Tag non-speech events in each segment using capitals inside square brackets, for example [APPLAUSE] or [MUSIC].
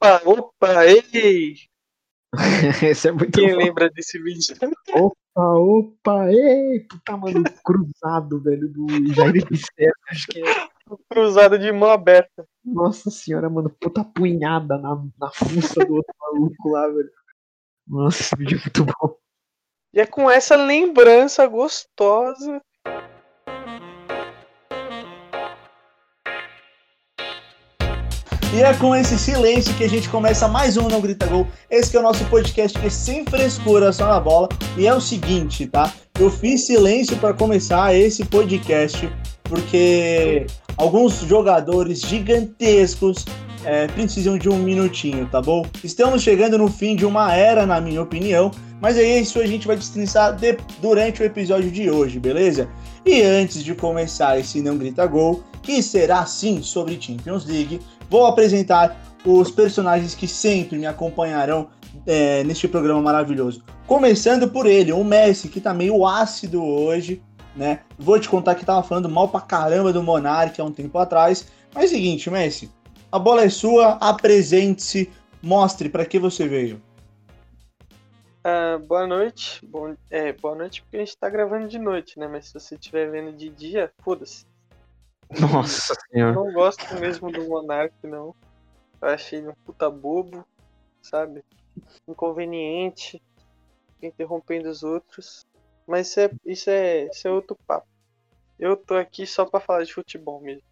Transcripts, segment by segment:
Opa, opa, ei! [LAUGHS] Esse é muito Quem bom. lembra desse vídeo? Opa, opa, ei, puta, mano, cruzado, velho, do Jair Pisserra, acho que é. Cruzado de mão aberta. Nossa senhora, mano, puta punhada na, na fuça do outro maluco lá, velho. Nossa, esse vídeo é muito bom. E é com essa lembrança gostosa. E é com esse silêncio que a gente começa mais um Não Grita Gol. Esse é o nosso podcast que é sem frescura, só na bola. E é o seguinte, tá? Eu fiz silêncio para começar esse podcast porque alguns jogadores gigantescos é, precisam de um minutinho, tá bom? Estamos chegando no fim de uma era, na minha opinião, mas é isso a gente vai destrinçar de, durante o episódio de hoje, beleza? E antes de começar esse Não Grita Gol, que será sim sobre Champions League, vou apresentar os personagens que sempre me acompanharão é, neste programa maravilhoso. Começando por ele, o Messi, que tá meio ácido hoje, né? Vou te contar que tava falando mal pra caramba do Monark há um tempo atrás. Mas é seguinte, Messi, a bola é sua, apresente-se, mostre para que você veio. Ah, boa noite. Bom, é, boa noite porque a gente tá gravando de noite, né? Mas se você estiver vendo de dia, foda-se. Nossa Eu senhora. não gosto mesmo do Monark, não. Eu achei ele um puta bobo, sabe? Inconveniente, interrompendo os outros. Mas isso é, isso é, isso é outro papo. Eu tô aqui só pra falar de futebol mesmo.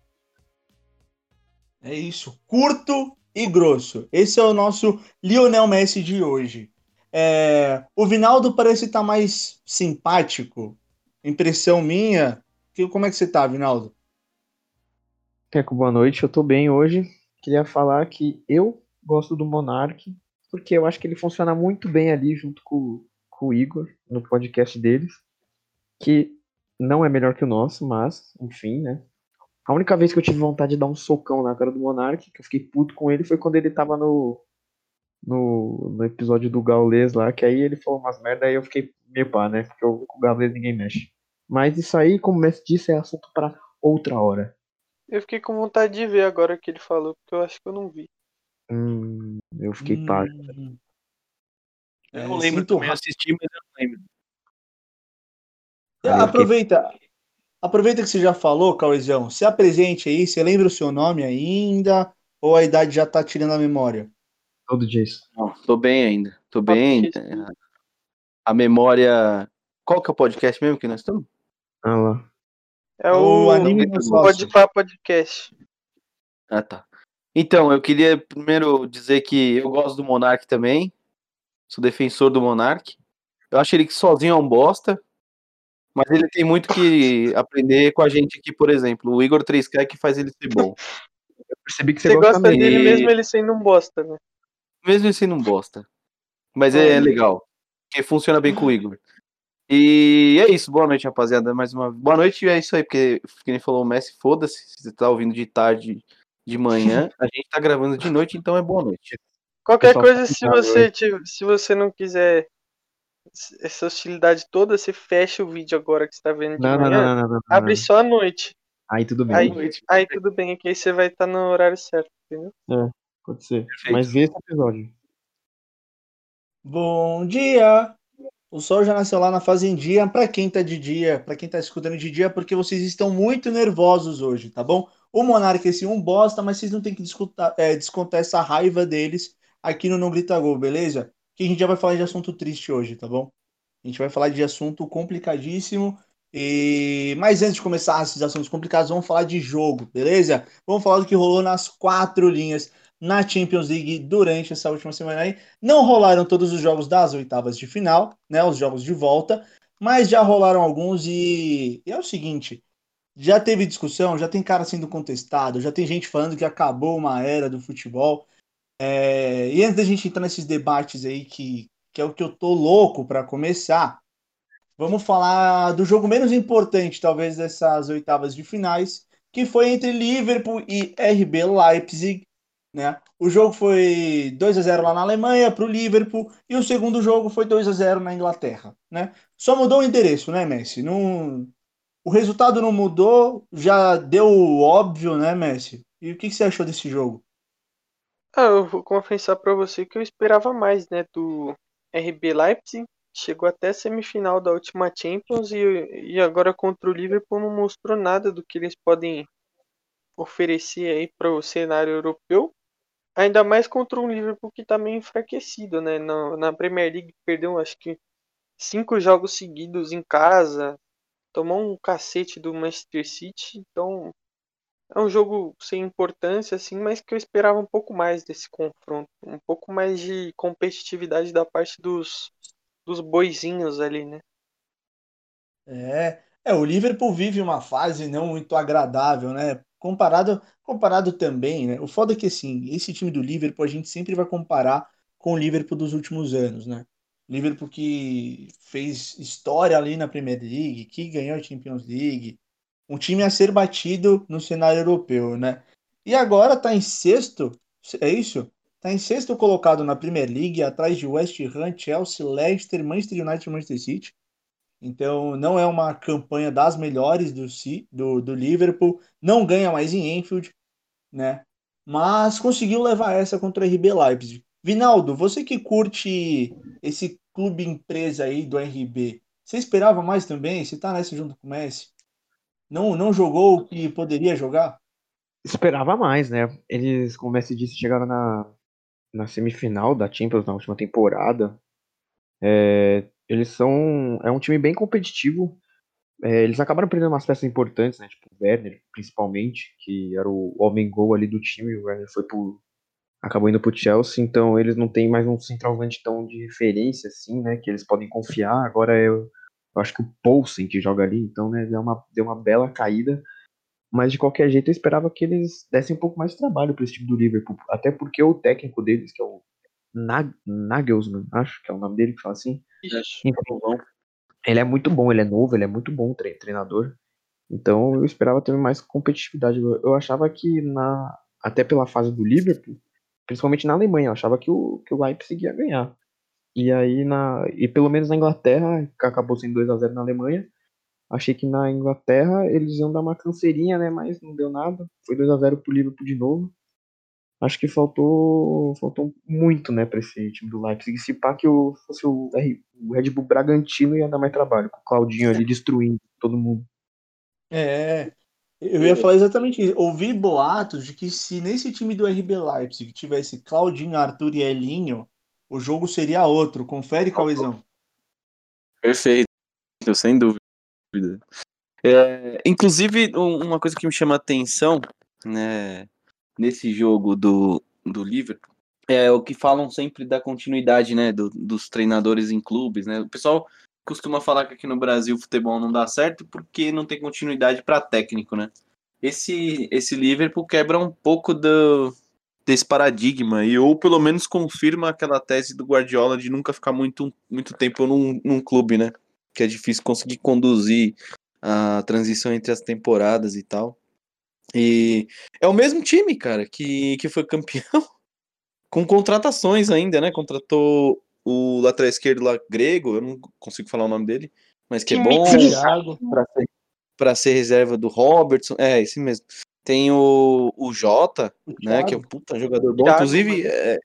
É isso, curto e grosso. Esse é o nosso Lionel Messi de hoje. É, o Vinaldo parece estar mais simpático. Impressão minha. Que, como é que você tá, Vinaldo? Peco, boa noite, eu tô bem hoje. Queria falar que eu gosto do Monark, porque eu acho que ele funciona muito bem ali junto com, com o Igor, no podcast deles, que não é melhor que o nosso, mas, enfim, né? A única vez que eu tive vontade de dar um socão na cara do Monark, que eu fiquei puto com ele, foi quando ele tava no, no, no episódio do Gaules lá, que aí ele falou umas merda, aí eu fiquei meio pá, né? Porque eu, com o Gaules ninguém mexe. Mas isso aí, como o Messi disse, é assunto pra outra hora. Eu fiquei com vontade de ver agora o que ele falou, porque eu acho que eu não vi. Hum, eu fiquei. Hum. Eu É, não lembro sinto também, assisti, mas eu não lembro. Eu fiquei- Aproveita, aproveita que você já falou, Cauezão. Se apresente aí, você lembra o seu nome ainda? Ou a idade já tá tirando a memória? Todo dia isso. Não, tô bem ainda. Tô bem. É, A memória. Qual que é o podcast mesmo que nós estamos? Ah lá. É O o, anime do. Pode Pá Podcast. Ah, tá. Então, eu queria primeiro dizer que eu gosto do Monark também. Sou defensor do Monark. Eu acho ele que sozinho é um bosta. Mas ele tem muito que [LAUGHS] aprender com a gente aqui, por exemplo. O Igor 3K é que faz ele ser bom. Eu percebi que você, Você gosta, dele E- mesmo ele sendo um bosta, né? Mesmo ele sendo um bosta. Mas é Olha. legal. Porque funciona bem com o Igor. E é isso. Boa noite, rapaziada. Mais uma Boa noite e é isso aí. Porque, que nem falou o Messi, foda-se. Se você tá ouvindo de tarde, de manhã. [LAUGHS] A gente tá gravando de noite, então é boa noite. Qualquer Pessoal coisa, tá se você, se você não quiser essa hostilidade toda, você fecha o vídeo agora que você tá vendo de Não, não, manhã. não, não, não, não, não. Abre só à noite. Aí tudo bem. Aí, aí tudo bem, que aí você vai estar no horário certo, entendeu? Pode ser. Perfeito. Mas vê esse episódio. Bom dia! O sol já nasceu lá na fazendinha. Pra quem tá de dia, pra quem tá escutando de dia, porque vocês estão muito nervosos hoje, tá bom? O Monarca esse um bosta, mas vocês não tem que descontar, é, descontar essa raiva deles aqui no Não Grita Gol, beleza? Que a gente já vai falar de assunto triste hoje, tá bom? A gente vai falar de assunto complicadíssimo. E... Mas antes de começar esses assuntos complicados, vamos falar de jogo, beleza? Vamos falar do que rolou nas quatro linhas na Champions League durante essa última semana aí. Não rolaram todos os jogos das oitavas de final, né? Os jogos de volta, mas já rolaram alguns e, e é o seguinte: já teve discussão, já tem cara sendo contestado, já tem gente falando que acabou uma era do futebol. É, E antes da gente entrar nesses debates aí, que, que é o que eu tô louco para começar, vamos falar do jogo menos importante, talvez, dessas oitavas de finais, que foi entre Liverpool e RB Leipzig. Né? O jogo foi 2 a 0 lá na Alemanha para o Liverpool e o segundo jogo foi 2 a 0 na Inglaterra. Né? Só mudou o endereço, né, Messi? Não... O resultado não mudou, já deu óbvio, né, Messi? E o que, que você achou desse jogo? Ah, eu vou confessar pra você que eu esperava mais, né, do RB Leipzig. Chegou até a semifinal da última Champions e, e agora contra o Liverpool não mostrou nada do que eles podem oferecer aí para o cenário europeu. Ainda mais contra um Liverpool que tá meio enfraquecido, né? Na, na Premier League perdeu acho que cinco jogos seguidos em casa, tomou um cacete do Manchester City, então é um jogo sem importância assim, mas que eu esperava um pouco mais desse confronto, um pouco mais de competitividade da parte dos dos boizinhos ali, né? É, é, o Liverpool vive uma fase não muito agradável, né? Comparado, comparado também, né? O foda é que assim, esse time do Liverpool a gente sempre vai comparar com o Liverpool dos últimos anos, né? Liverpool que fez história ali na Premier League, que ganhou a Champions League, um time a ser batido no cenário europeu, né? E agora tá em sexto, é isso? Tá em sexto colocado na Premier League, atrás de West Ham, Chelsea, Leicester, Manchester United e Manchester City. Então não é uma campanha das melhores do, do, do Liverpool, não ganha mais em Enfield, né? Mas conseguiu levar essa contra o RB Leipzig. Vinaldo, você que curte esse clube empresa aí do RB, você esperava mais também? Você tá nessa junto com o Messi? Não, não jogou o que poderia jogar? Esperava mais, né? Eles, como o Messi disse, chegaram na, na semifinal da Champions na última temporada. É, eles são. É um time bem competitivo. É, eles acabaram perdendo umas peças importantes, né? Tipo o Werner, principalmente, que era o homem gol ali do time. O Werner foi pro. Acabou indo pro Chelsea, então eles não têm mais um centroavante tão de referência, assim, né? Que eles podem confiar. Agora eu, eu acho que o Poulsen que joga ali, então, né? Deu uma, deu uma bela caída. Mas de qualquer jeito eu esperava que eles dessem um pouco mais de trabalho para esse time do Liverpool. Até porque o técnico deles, que é o Nag Nagelsmann, acho que é o nome dele que fala assim. Enfim, ele é muito bom, ele é novo, ele é muito bom treinador. Então eu esperava ter mais competitividade. Eu achava que na até pela fase do Liverpool, principalmente na Alemanha, eu achava que o, que o Leipzig ia ganhar. E aí na e pelo menos na Inglaterra, que acabou sendo 2 a 0 na Alemanha, achei que na Inglaterra eles iam dar uma canseirinha, né, mas não deu nada. Foi 2 a 0 pro Liverpool de novo acho que faltou faltou muito, né, para esse time do Leipzig. Se pá que o, fosse o, o Red Bull Bragantino ia dar mais trabalho, com o Claudinho ali destruindo todo mundo. É, eu ia falar exatamente isso. Ouvi boatos de que se nesse time do RB Leipzig tivesse Claudinho, Arthur e Elinho, o jogo seria outro. Confere, Cauizão. Perfeito, sem dúvida. É, inclusive, uma coisa que me chama a atenção, né, nesse jogo do, do Liverpool é o que falam sempre da continuidade, né, do, dos treinadores em clubes, né? O pessoal costuma falar que aqui no Brasil o futebol não dá certo porque não tem continuidade para técnico, né? Esse esse Liverpool quebra um pouco do desse paradigma e ou pelo menos confirma aquela tese do Guardiola de nunca ficar muito muito tempo num, num clube, né? Que é difícil conseguir conduzir a transição entre as temporadas e tal. E é o mesmo time, cara, que, que foi campeão [LAUGHS] com contratações ainda, né? Contratou o lateral esquerdo lá grego, eu não consigo falar o nome dele, mas que, que é bom para ser, pra ser reserva do Robertson. É, esse mesmo. Tem o, o Jota, o né? Que é um puta jogador bom. Thiago, Inclusive, é,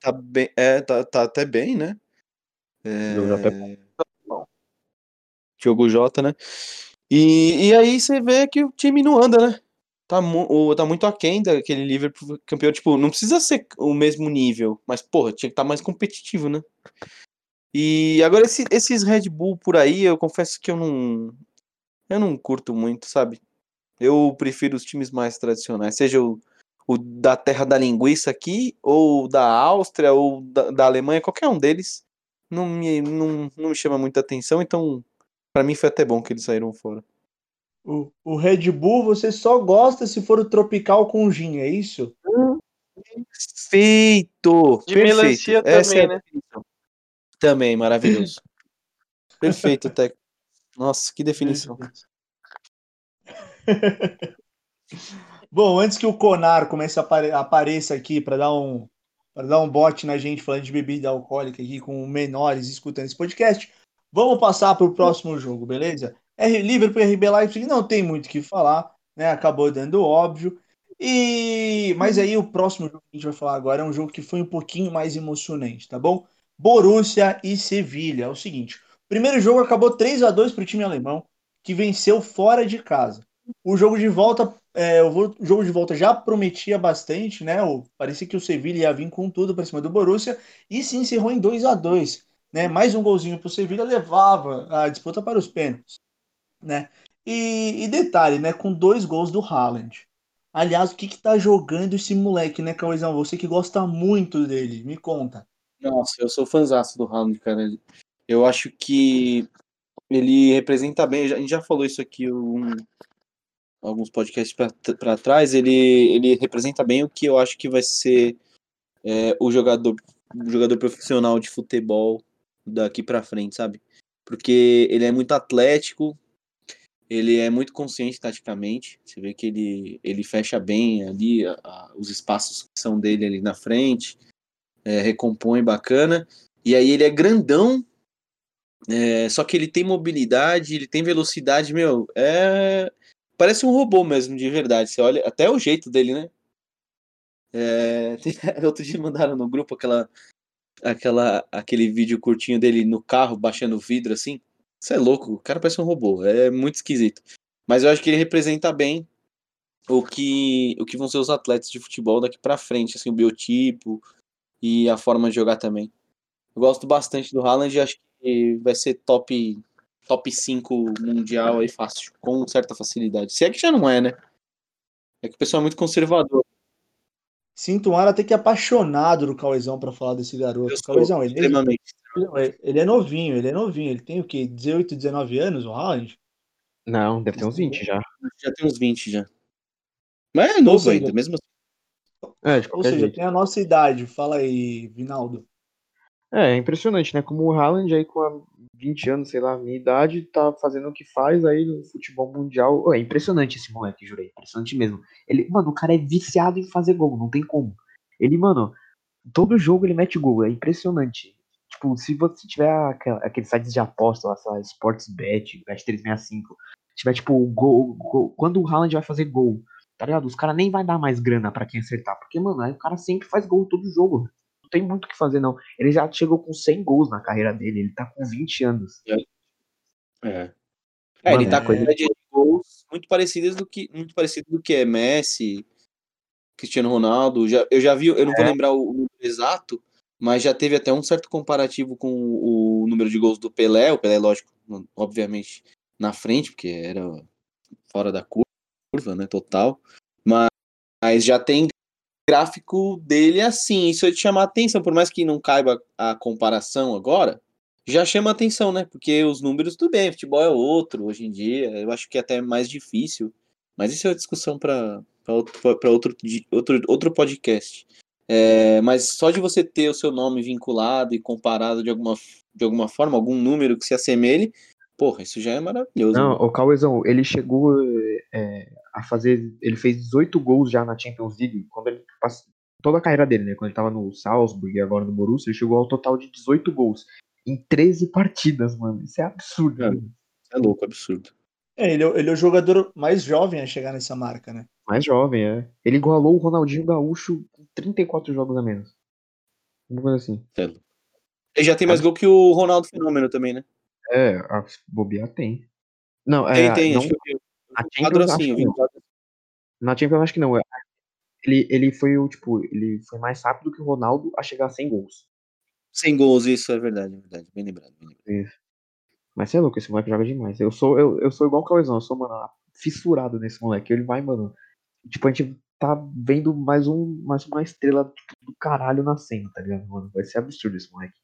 tá, bem, é, tá, tá até bem, né? É... Diogo Jota, né? E, e aí você vê que o time não anda, né? Tá, mu tá muito aquém daquele Liverpool campeão. Tipo, não precisa ser o mesmo nível, mas, porra, tinha que estar tá mais competitivo, né? E agora esse, esses Red Bull por aí, eu confesso que eu não. Eu não curto muito, sabe? Eu prefiro os times mais tradicionais, seja o, o da terra da linguiça aqui, ou da Áustria, ou da, da Alemanha, qualquer um deles. Não me, não, não me chama muita atenção, então para mim foi até bom que eles saíram fora. O, o Red Bull você só gosta se for o tropical com gin, é isso? Perfeito! De perfeito. melancia Essa também, é né? Também, maravilhoso. [LAUGHS] perfeito, Tec. Nossa, que definição. [LAUGHS] Bom, antes que o Conar comece a apare apareça aqui para dar um para dar um bote na gente falando de bebida alcoólica aqui com menores escutando esse podcast, vamos passar para o próximo jogo, beleza? R Liverpool e RB Leipzig não tem muito o que falar, né? Acabou dando óbvio. E mas aí o próximo jogo que a gente vai falar agora é um jogo que foi um pouquinho mais emocionante, tá bom? Borussia e Sevilha. É o seguinte, o primeiro jogo acabou 3 a 2 para o time alemão, que venceu fora de casa. O jogo de volta, é, o jogo de volta já prometia bastante, né? O, parecia que o Sevilha ia vir com tudo para cima do Borussia e se encerrou em 2 a 2 né? Mais um golzinho para o Sevilha levava a disputa para os pênaltis, né? E, e, detalhe, né? Com dois gols do Haaland. Aliás, o que que tá jogando esse moleque, né, Cauêzão? Você que gosta muito dele, me conta. Nossa, eu sou fãzaço do Haaland, cara. Eu acho que ele representa bem, a gente já falou isso aqui um, alguns podcasts para trás, ele, ele representa bem o que eu acho que vai ser é, o jogador o jogador profissional de futebol daqui para frente, sabe? Porque ele é muito atlético, ele é muito consciente taticamente. Você vê que ele, ele fecha bem ali a, a, os espaços que são dele ali na frente, é, recompõe bacana. E aí ele é grandão, é, só que ele tem mobilidade, ele tem velocidade, meu, é. Parece um robô mesmo, de verdade. Você olha, até o jeito dele, né? É, [LAUGHS] [LAUGHS] outro dia mandaram no grupo aquela, aquela, aquele vídeo curtinho dele no carro, baixando o vidro assim. Você é louco, o cara parece um robô, é muito esquisito. Mas eu acho que ele representa bem o que, o que vão ser os atletas de futebol daqui para frente, assim, o biotipo e a forma de jogar também. Eu gosto bastante do Haaland e acho que vai ser top top 5 mundial aí fácil, com certa facilidade. Se é que já não é, né? É que o pessoal é muito conservador. Sinto um ar até que apaixonado do Cauezão para falar desse garoto. Cauezão, ele, é, ele é novinho, ele é novinho. Ele tem o quê? 18, 19 anos, o Haaland? Não, deve ter uns 20 já. Já tem uns 20 já. Mas é novo seja, ainda, mesmo assim. É, Ou seja, jeito. tem a nossa idade. Fala aí, Vinaldo. É, é impressionante, né? Como o Haaland aí com 20 anos, sei lá, minha idade, tá fazendo o que faz aí no futebol mundial. Oh, é impressionante esse moleque, jurei. Impressionante mesmo. Ele, mano, o cara é viciado em fazer gol, não tem como. Ele, mano, todo jogo ele mete gol, é impressionante. Tipo, se você tiver aqueles sites de aposta lá, sei lá, Sportsbet, Bet365, tiver, tipo, gol, gol, quando o Haaland vai fazer gol, tá ligado? Os caras nem vai dar mais grana para quem acertar, porque, mano, aí o cara sempre faz gol todo jogo não tem muito o que fazer, não. Ele já chegou com 100 gols na carreira dele, ele tá com 20 anos. É. É, é ele tá com é... de gols muito parecidas do que muito parecido do que é Messi, Cristiano Ronaldo. Já, eu já vi, eu não é. vou lembrar o, o número exato, mas já teve até um certo comparativo com o, o número de gols do Pelé. O Pelé, lógico, obviamente na frente, porque era fora da curva, né, total. Mas, mas já tem gráfico dele assim. Isso é de chamar atenção, por mais que não caiba a comparação agora, já chama atenção, né? Porque os números, tudo bem, futebol é outro hoje em dia, eu acho que é até mais difícil. Mas isso é uma discussão para outro, outro, outro, outro podcast. É, mas só de você ter o seu nome vinculado e comparado de alguma, de alguma forma, algum número que se assemelhe, porra, isso já é maravilhoso. Não, né? o Cauezão, ele chegou é, a fazer. Ele fez 18 gols já na Champions League, quando ele passou, toda a carreira dele, né? Quando ele tava no Salzburg e agora no Borussia, ele chegou ao total de 18 gols em 13 partidas, mano. Isso é absurdo. É, é louco, absurdo. É, ele, é, ele é o jogador mais jovem a chegar nessa marca, né? Mais jovem, é. Ele igualou o Ronaldinho Gaúcho com 34 jogos a menos. Uma coisa assim. É. Ele já tem mais é. gol que o Ronaldo Fenômeno também, né? É, a bobear tem. Não, é. Tem, tem, não, acho que a Champions, acho que Na Champions acho que não. Ele, ele foi o, tipo, ele foi mais rápido que o Ronaldo a chegar a 100 gols. 100 gols, isso é verdade, é verdade. Bem lembrado, bem lembrado. Isso. Mas você é louco, esse moleque joga demais. Eu sou, eu, eu sou igual o Cauezão, eu sou, mano, fissurado nesse moleque. Ele vai, mano. Tipo, a gente tá vendo mais, um, mais uma estrela tipo, do caralho nascendo, tá ligado, mano? Vai ser absurdo esse moleque.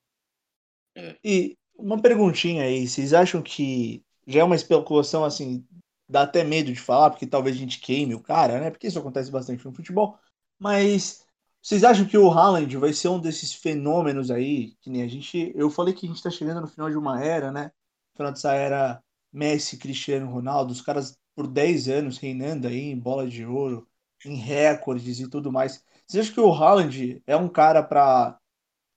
É. E uma perguntinha aí, vocês acham que já é uma especulação assim, dá até medo de falar, porque talvez a gente queime o cara, né? Porque isso acontece bastante no futebol. Mas vocês acham que o Haaland vai ser um desses fenômenos aí, que nem a gente. Eu falei que a gente tá chegando no final de uma era, né? Final dessa era Messi, Cristiano Ronaldo, os caras por 10 anos reinando aí em bola de ouro, em recordes e tudo mais. Vocês acham que o Haaland é um cara para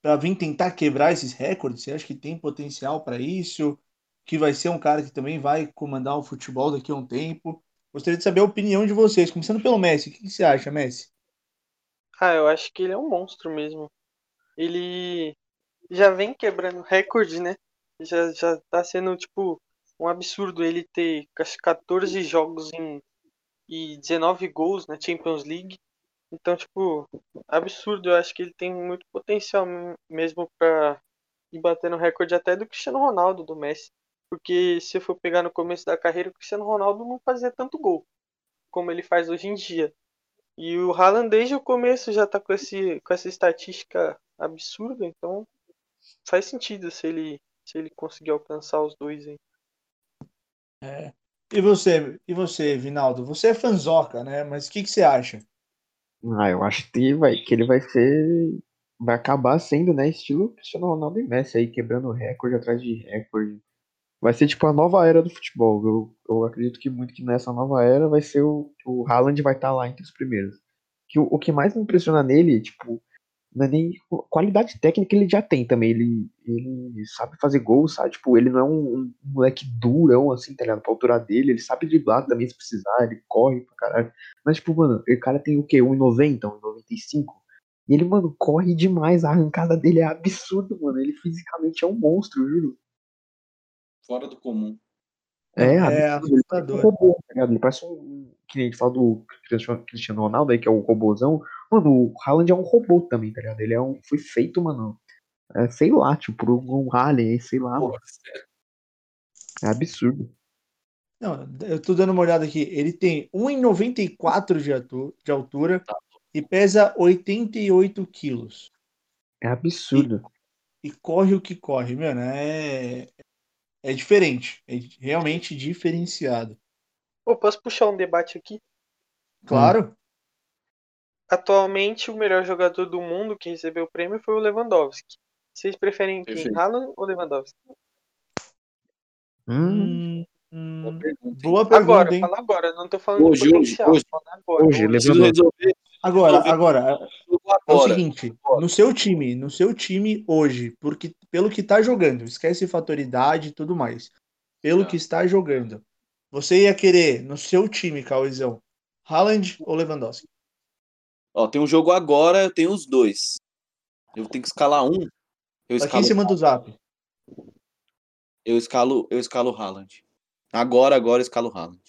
para vir tentar quebrar esses recordes? Você acha que tem potencial para isso? Que vai ser um cara que também vai comandar o futebol daqui a um tempo? Gostaria de saber a opinião de vocês, começando pelo Messi. O que, você acha, Messi? Ah, eu acho que ele é um monstro mesmo. Ele já vem quebrando recorde, né? Já, já tá sendo, tipo, um absurdo ele ter acho, 14 jogos em, e 19 gols na Champions League. Então, tipo, absurdo. Eu acho que ele tem muito potencial mesmo pra ir batendo recorde até do Cristiano Ronaldo, do Messi. Porque se eu for pegar no começo da carreira, o Cristiano Ronaldo não fazia tanto gol como ele faz hoje em dia. E o Haaland desde o começo já tá com, esse, com essa estatística absurda, então faz sentido se ele, se ele conseguir alcançar os dois aí. É. E você, e você, Vinaldo? Você é fanzoca, né? Mas o que, que você acha? Ah, eu acho que, vai, que ele vai ser. Vai acabar sendo, né? Estilo Cristiano Ronaldo e Messi aí, quebrando recorde atrás de recorde. Vai ser tipo a nova era do futebol. Eu, eu acredito que muito que nessa nova era vai ser o. O Haaland vai estar tá lá entre os primeiros. Que o, o que mais me impressiona nele, tipo, não é nem qualidade técnica ele já tem também. Ele, ele sabe fazer gol, sabe? Tipo, ele não é um, um moleque durão, assim, tá ligado? Pra altura dele. Ele sabe driblar também se precisar, ele corre pra caralho. Mas, tipo, mano, o cara tem o quê? 1,90, 1,95? E ele, mano, corre demais. A arrancada dele é absurdo, mano. Ele fisicamente é um monstro, juro. Fora do comum. É, É. Ele parece um assustador. robô, tá ligado? Ele parece um. Que nem a gente fala do Cristiano- Ronaldo aí, que é o robôzão. Mano, o Haaland é um robô também, tá ligado? Ele é um. Foi feito, mano. É, sei lá, tipo, por um alien aí, sei lá. Porra, sério. É absurdo. Não, eu tô dando uma olhada aqui. Ele tem 1,94 de, de altura e pesa 88 quilos. É absurdo. E corre o que corre, mano. É, é diferente. É realmente diferenciado. Pô, posso puxar um debate aqui? Claro. Atualmente, o melhor jogador do mundo que recebeu o prêmio foi o Lewandowski. Vocês preferem quem? Perfeito. Haaland ou Lewandowski? Hum, Hum, Boa hum, pergunta, hein? boa pergunta, Agora, hein? fala agora. Não tô falando Hoje, de potencial. hoje, falando agora. hoje, Lewandowski. Agora, agora, é o seguinte, no seu time, no seu time hoje, porque pelo que tá jogando, esquece fatoridade e tudo mais. Pelo Tá. que está jogando, você ia querer no seu time, Cauizão, Haaland ou Lewandowski? Ó, tem um jogo agora, eu tenho os dois. Eu tenho que escalar um. Eu Aqui em cima do Zap. eu escalo, eu escalo Haaland. Agora, agora eu escalo Haaland.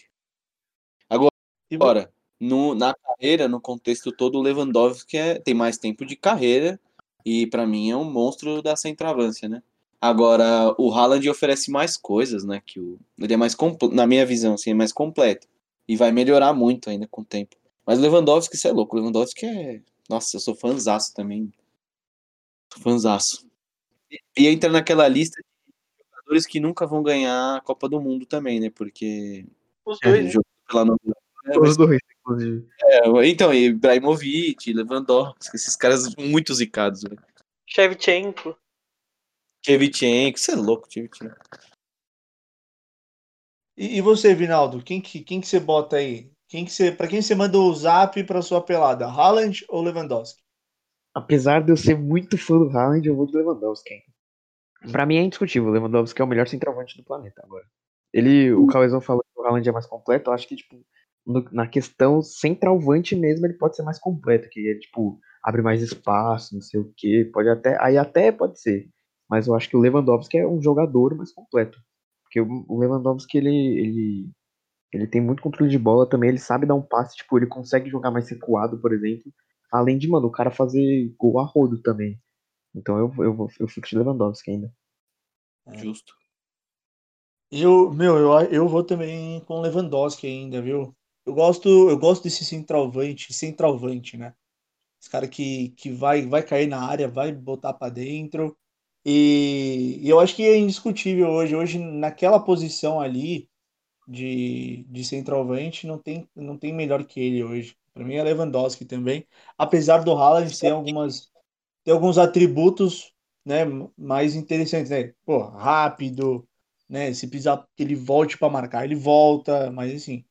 Agora, no, na carreira, no contexto todo, o Lewandowski é, tem mais tempo de carreira e pra mim é um monstro da centroavância, né? Agora, o Haaland oferece mais coisas, né? Que o, ele é mais completo, na minha visão, assim, é mais completo. E vai melhorar muito ainda com o tempo. Mas o Lewandowski, você é louco. O Lewandowski é. Nossa, eu sou fãzaço também. Sou fãzaço. E, e entra naquela lista de jogadores que nunca vão ganhar a Copa do Mundo também, né? Porque Os É, dois, né? jogou pela é, Os dois, inclusive. é, então, e Ibrahimovic, Lewandowski, esses caras muito zicados, velho. Shevchenko. Shevchenko, você é louco, Shevchenko. E, e você, Vinaldo, quem que, quem que você bota aí? Quem que você, para quem você manda o Zap para sua pelada, Haaland ou Lewandowski? Apesar de eu ser muito fã do Haaland, eu vou de Lewandowski. hein? Pra mim é indiscutível. O Lewandowski é o melhor centroavante do planeta agora. Ele, o Cauezão falou que o Haaland é mais completo. Eu acho que, tipo, no- na questão centroavante mesmo, ele pode ser mais completo. Que ele, tipo, abre mais espaço, não sei o quê. Pode até. Aí até pode ser. Mas eu acho que o Lewandowski é um jogador mais completo. Porque o Lewandowski, ele, ele, ele tem muito controle de bola também. Ele sabe dar um passe, tipo, ele consegue jogar mais recuado, por exemplo. Além de, mano, o cara fazer gol a rodo também. Então eu, eu, vou- eu fico de Lewandowski ainda. Justo. Eu, meu, eu, eu vou também com Lewandowski ainda, viu? Eu gosto, eu gosto desse centroavante, centroavante, né? Esse cara que, que vai, vai cair na área, vai botar pra dentro. E, e eu acho que é indiscutível hoje. Hoje, naquela posição ali de, de centroavante, não tem, não tem melhor que ele hoje. Pra mim é Lewandowski também. Apesar do Haaland ter algumas, ter alguns atributos, né, mais interessantes, né? Pô, rápido, né? Se precisar que ele volte para marcar, ele volta. Mas assim,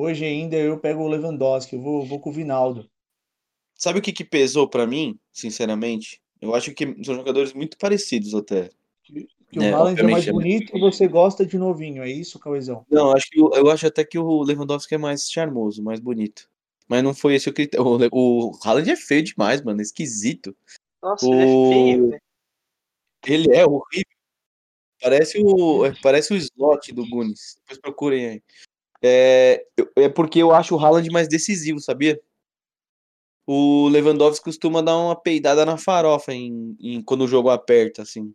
hoje ainda eu pego o Lewandowski, eu vou, vou com o Vinaldo. Sabe o que, que pesou pra mim, sinceramente? Eu acho que são jogadores muito parecidos até. Que o É, Haaland é mais é bonito e você gosta de novinho, é isso, Cauezão? Não, acho que eu acho até que o Lewandowski é mais charmoso, mais bonito. Mas não foi esse o critério. O, o Haaland é feio demais, mano. é Esquisito. Nossa, O- ele é feio, né? Ele é horrível. Parece o, é, parece o slot do Gunis. Depois procurem aí. É, é porque eu acho o Haaland mais decisivo, sabia? O Lewandowski costuma dar uma peidada na farofa em, em- quando o jogo aperta, assim.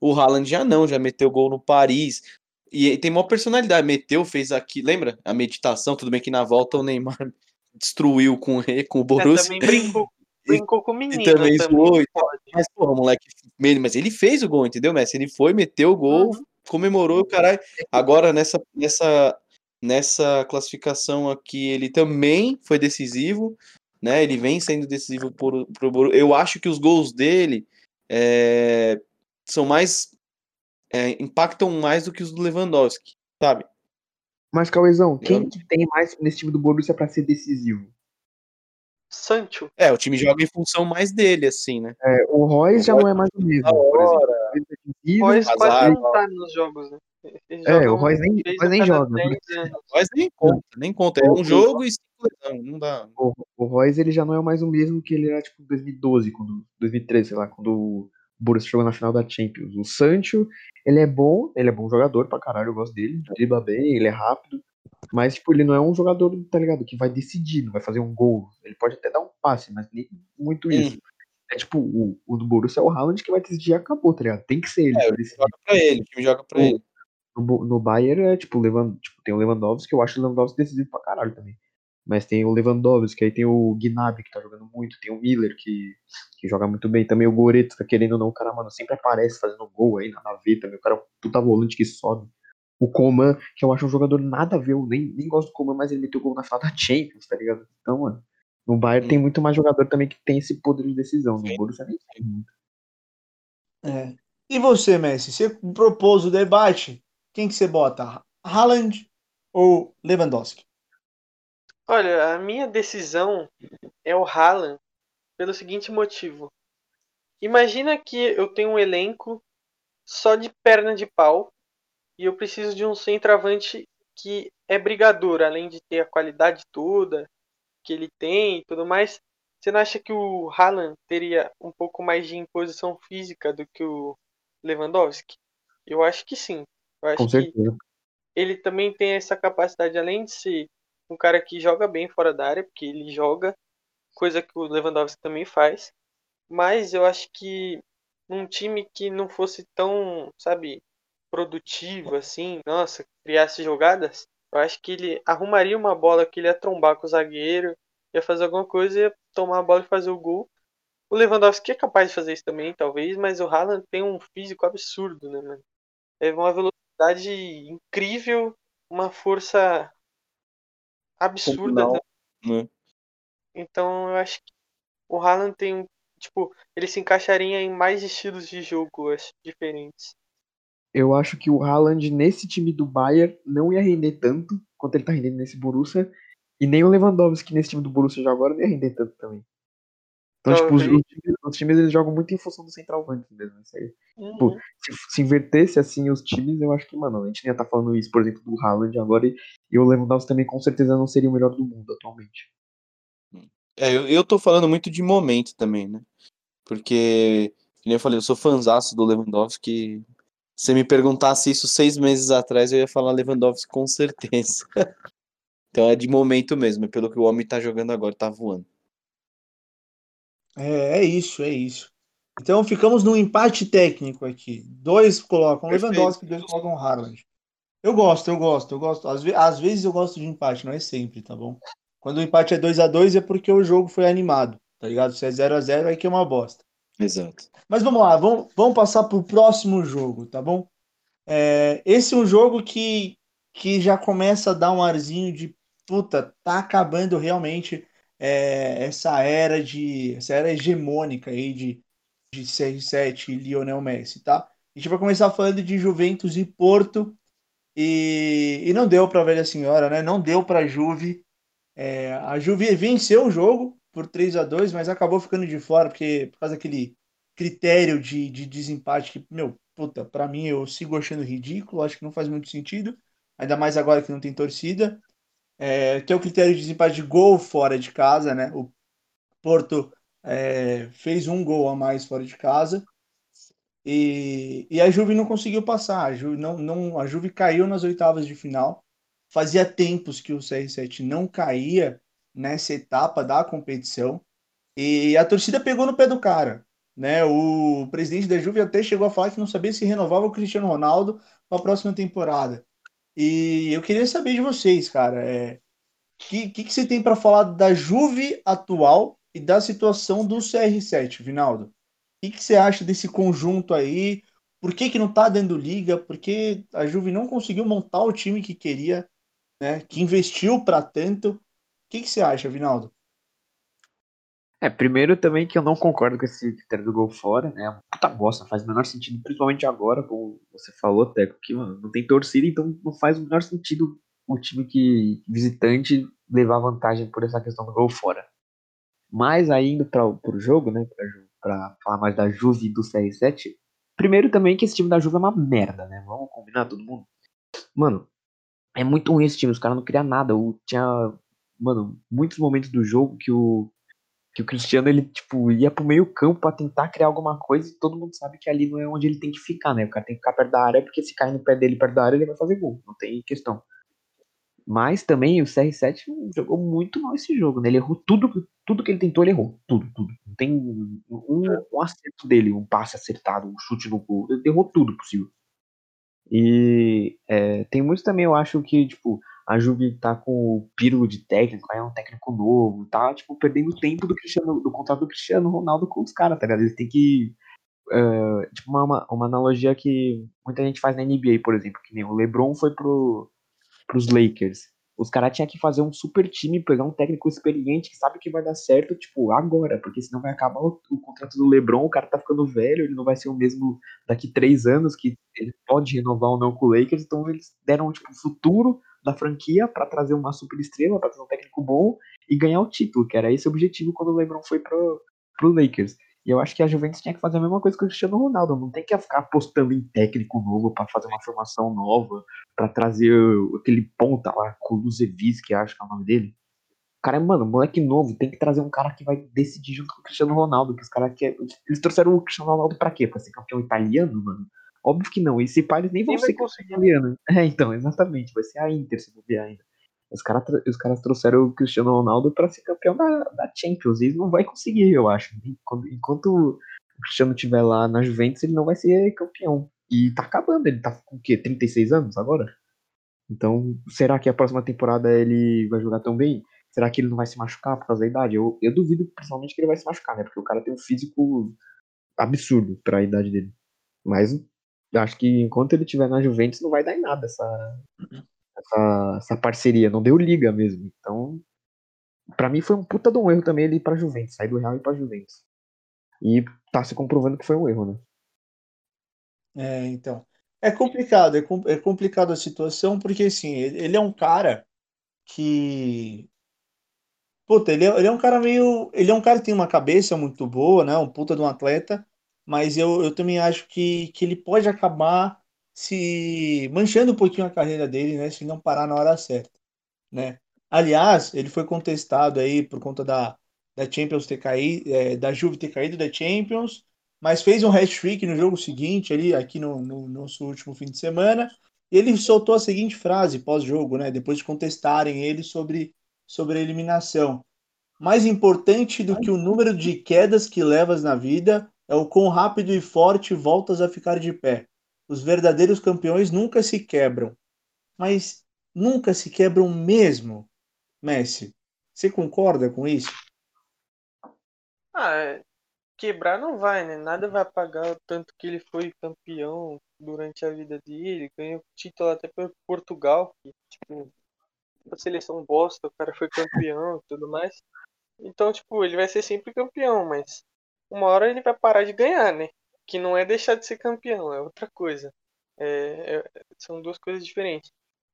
O Haaland já não, já meteu gol no Paris. E ele tem uma personalidade. Meteu, fez aqui. Lembra? A meditação. Tudo bem que na volta o Neymar [LAUGHS] destruiu com, ele, com o É, Borussia. também brincou, [LAUGHS] brincou com o E menino. também também, zoou e pode. Mas, porra, moleque, ele- mas ele fez o gol, entendeu, Messi? Ele foi, meteu o gol, Uhum. comemorou o caralho. Agora, nessa, nessa, nessa classificação aqui, ele também foi decisivo, né? Ele vem sendo decisivo por, pro Borussia. Eu acho que os gols dele é, são mais. é, impactam mais do que os do Lewandowski, sabe? Mas, Cauezão, quem Eu- que tem mais nesse time do Borussia pra ser decisivo? Sancho. É, o time joga em função mais dele, assim, né? É, o Royce já não é mais o mesmo, Da por exemplo. é O Royce quase não tá nos jogos, né? É, o Royce nem- Royce nem joga, 10 anos. Mas nem conta, nem conta. É O- um jogo e cinco lesão, não dá. O, o Royce ele já não é mais o mesmo que ele era tipo em 2012, quando 2013, sei lá, quando o Borussia chegou na final da Champions. O Sancho, ele é bom, ele é bom jogador pra caralho, eu gosto dele, dribla bem, ele é rápido, mas tipo, ele não é um jogador, tá ligado, que vai decidir, não vai fazer um gol. Ele pode até dar um passe, mas nem muito isso. É tipo, o, o do Borussia é o Haaland que vai decidir e acabou, tá ligado? Tem que ser ele É. Joga pra ele, o time joga pra O- ele. No, no Bayern é tipo, Levan, tipo, tem o Lewandowski, que eu acho o Lewandowski decisivo pra caralho também. Mas tem o Lewandowski, aí tem o Gnabry, que tá jogando muito, tem o Miller, que, que joga muito bem. Também o Goretzka, querendo ou não, o cara, mano, sempre aparece fazendo gol aí, nada a ver também. O cara é um puta volante que sobe. O Coman, que eu acho um jogador nada a ver, eu nem, nem gosto do Coman, mas ele meteu gol na final da Champions, tá ligado? Então, mano, no Bayern tem muito mais jogador também que tem esse poder de decisão. No Sim. Borussia nem tem muito. É. E você, Messi? Você propôs o debate? Quem que você bota? Haaland ou Lewandowski? Olha, a minha decisão é o Haaland pelo seguinte motivo. Imagina que eu tenho um elenco só de perna de pau e eu preciso de um centroavante que é brigador, além de ter a qualidade toda que ele tem e tudo mais. Você não acha que o Haaland teria um pouco mais de imposição física do que o Lewandowski? Eu acho que sim. Eu acho Com que certeza. ele também tem essa capacidade, além de ser um cara que joga bem fora da área, porque ele joga, coisa que o Lewandowski também faz. Mas eu acho que num time que não fosse tão, sabe, produtivo assim, nossa, criasse jogadas, eu acho que ele arrumaria uma bola que ele ia trombar com o zagueiro, ia fazer alguma coisa, ia tomar a bola e fazer o gol. O Lewandowski é capaz de fazer isso também, talvez, mas o Haaland tem um físico absurdo, né, mano? É uma velocidade incrível, uma força absurda. Não, né? né? Então eu acho que o Haaland tem um. Tipo, ele se encaixaria em mais estilos de jogo, acho, diferentes. eu acho que o Haaland nesse time do Bayern não ia render tanto quanto ele tá rendendo nesse Borussia. E nem o Lewandowski nesse time do Borussia já agora não ia render tanto também. Então, tipo, os, Talvez. os times, os times, eles jogam muito em função do centroavante mesmo. Isso aí. Tipo, Uhum. se, se invertesse assim os times, eu acho que, mano, a gente não ia estar falando isso, por exemplo, do Haaland agora. E, e o Lewandowski também com certeza não seria o melhor do mundo atualmente. É, eu, eu tô falando muito de momento também, né? Porque, como eu falei, eu sou fanzaço do Lewandowski. Se você me perguntasse isso seis meses atrás, eu ia falar Lewandowski com certeza. [LAUGHS] então é de momento mesmo, é pelo que o homem tá jogando agora, tá voando. É, é isso, é isso. Então ficamos num empate técnico aqui. Dois colocam Perfeito. Lewandowski, dois colocam Haaland. Eu gosto, eu gosto, eu gosto. Às, ve- às vezes eu gosto de empate, não é sempre, tá bom? Quando o empate é 2 a 2 é porque o jogo foi animado, tá ligado? Se é 0 a 0 aí que é uma bosta. Exato. Mas vamos lá, vamos, vamos passar pro próximo jogo, tá bom? É, esse é um jogo que, que já começa a dar um arzinho de puta, tá acabando realmente é, essa era de essa era hegemônica aí de, de CR7 e Lionel Messi, tá? A gente vai começar falando de Juventus e Porto e, e não deu para a velha senhora, né? Não deu para a Juve. É, a Juve venceu o jogo por 3 a 2 mas acabou ficando de fora porque por causa daquele critério de, de desempate que, meu, puta, pra mim eu sigo achando ridículo, acho que não faz muito sentido, ainda mais agora que não tem torcida, é, que é o critério de desempate de gol fora de casa, né? O Porto é, fez um gol a mais fora de casa e, e a Juve não conseguiu passar, a Juve, não, não, a Juve caiu nas oitavas de final, fazia tempos que o CR7 não caía nessa etapa da competição, e a torcida pegou no pé do cara. Né? O presidente da Juve até chegou a falar que não sabia se renovava o Cristiano Ronaldo para a próxima temporada. E eu queria saber de vocês, cara, o é, que, que, que, você tem para falar da Juve atual e da situação do CR7, Vinaldo? O que, que você acha desse conjunto aí? Por que, que não está dando liga? Porque a Juve não conseguiu montar o time que queria, né? Que investiu para tanto. O que, que você acha, Vinaldo? É, primeiro também que eu não concordo com esse critério do gol fora, né? É puta bosta, faz o menor sentido, principalmente agora, como você falou, Teco, que mano, não tem torcida, então não faz o menor sentido o time que visitante levar vantagem por essa questão do gol fora. Mas aí indo para o jogo, né, para falar mais da Juve e do CR7, primeiro também que esse time da Juve é uma merda, né? Vamos combinar todo mundo. Mano, é muito ruim esse time, os caras não criam nada. O, tinha, mano, muitos momentos do jogo que o que o Cristiano ele tipo ia pro meio campo para tentar criar alguma coisa e todo mundo sabe que ali não é onde ele tem que ficar, né? O cara tem que ficar perto da área porque se cair no pé dele perto da área ele vai fazer gol, não tem questão. Mas também o CR7 jogou muito mal esse jogo, né? Ele errou tudo, tudo que ele tentou, ele errou. Tudo, tudo. Não tem um, um acerto dele, um passe acertado, um chute no gol. Ele errou tudo possível. E é, tem muitos também, eu acho que, tipo, a Juve tá com o Pirlo de técnico, aí é um técnico novo, tá, tipo, perdendo tempo do Cristiano, do contrato do Cristiano Ronaldo com os caras, tá ligado? Eles têm que. Uh, tipo, uma, uma analogia que muita gente faz na NBA, por exemplo, que nem o LeBron foi pro, pros Lakers. Os caras tinham que fazer um super time, pegar um técnico experiente que sabe que vai dar certo, tipo, agora, porque senão vai acabar o, o, contrato do LeBron, o cara tá ficando velho, ele não vai ser o mesmo daqui três anos, que ele pode renovar ou não com o Lakers, então eles deram, tipo, futuro da franquia para trazer uma super estrela, para trazer um técnico bom e ganhar o título, que era esse o objetivo quando o LeBron foi pro, pro Lakers. E eu acho que a Juventus tinha que fazer a mesma coisa que o Cristiano Ronaldo. Não tem que ficar apostando em técnico novo para fazer uma formação nova, para trazer aquele ponta lá, Kulusevski, acho que é o nome dele. O cara é, mano, moleque novo, tem que trazer um cara que vai decidir junto com o Cristiano Ronaldo, que os caras querem. Eles trouxeram o Cristiano Ronaldo pra quê? Pra ser campeão italiano, mano? Óbvio que não. E se pá, eles nem vão ser campeão italiano. É, então, exatamente. Vai ser a Inter se bobear ainda. Os, cara, os caras trouxeram o Cristiano Ronaldo para ser campeão da, da Champions. E não vai conseguir, eu acho. Enquanto, enquanto o Cristiano estiver lá na Juventus, ele não vai ser campeão. E tá acabando, ele tá com o quê? 36 anos agora? Então, será que a próxima temporada ele vai jogar tão bem? Será que ele não vai se machucar por causa da idade? Eu, eu duvido principalmente que ele vai se machucar, né? Porque o cara tem um físico absurdo para a idade dele. Mas acho que enquanto ele estiver na Juventus não vai dar em nada essa, essa, essa parceria, não deu liga mesmo. Então, para mim foi um puta de um erro também ele ir pra Juventus, sair do Real e ir pra Juventus. E tá se comprovando que foi um erro, né? É, então. É complicado, é, é complicado a situação, porque assim, ele é um cara que. Puta, ele é, ele é um cara meio. Ele é um cara que tem uma cabeça muito boa, né? Um puta de um atleta, mas eu, eu também acho que, que ele pode acabar se manchando um pouquinho a carreira dele, né, se não parar na hora certa, né? Aliás, ele foi contestado aí por conta da, da Champions ter caído, é, da Juve ter caído da Champions, mas fez um hat-trick no jogo seguinte ali, aqui no, no, no nosso último fim de semana, e ele soltou a seguinte frase pós-jogo, né, depois de contestarem ele sobre, sobre a eliminação. Mais importante do que o número de quedas que levas na vida é o quão rápido e forte voltas a ficar de pé. Os verdadeiros campeões nunca se quebram. Mas nunca se quebram mesmo, Messi. Você concorda com isso? Ah, é, quebrar não vai, né? Nada vai apagar o tanto que ele foi campeão durante a vida dele, ganhou título até por Portugal, que, tipo, a seleção bosta, o cara foi campeão e tudo mais. Então, tipo, ele vai ser sempre campeão, mas uma hora ele vai parar de ganhar, né? Que não é deixar de ser campeão, é outra coisa. É, é, são duas coisas diferentes.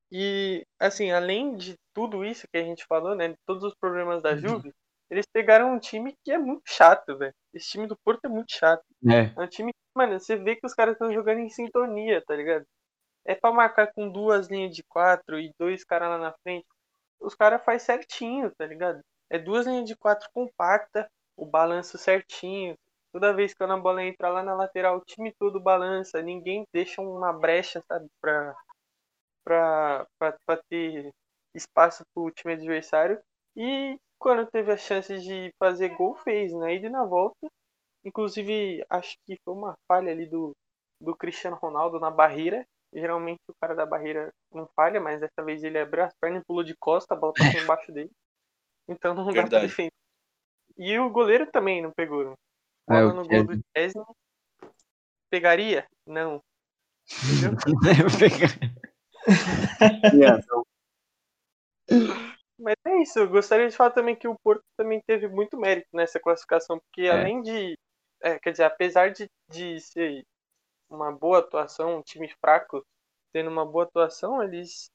E, assim, além de tudo isso que a gente falou, né, todos os problemas da uhum. Juve, eles pegaram um time que é muito chato, velho. Esse time do Porto é muito chato. É. É um time que, mano, você vê que os caras estão jogando em sintonia, tá ligado? É pra marcar com duas linhas de quatro e dois caras lá na frente. Os caras faz certinho, tá ligado? É duas linhas de quatro compacta, o balanço certinho. Toda vez que a bola entra lá na lateral, o time todo balança, ninguém deixa uma brecha, sabe, pra, pra, pra, pra ter espaço pro time adversário. E quando teve a chance de fazer gol, fez, ida e na volta. Inclusive, acho que foi uma falha ali do, do Cristiano Ronaldo na barreira. Geralmente o cara da barreira não falha, mas dessa vez ele abriu as pernas e pulou de costa, a bola passou embaixo dele. Então não dá pra Verdade. defender. E o goleiro também não pegou. né? É, Bola o no gol do Chesney. Pegaria? Não. [LAUGHS] Mas é isso, eu gostaria de falar também que o Porto também teve muito mérito nessa classificação, porque É. além de. é, quer dizer, apesar de, de ser uma boa atuação, um time fraco tendo uma boa atuação, eles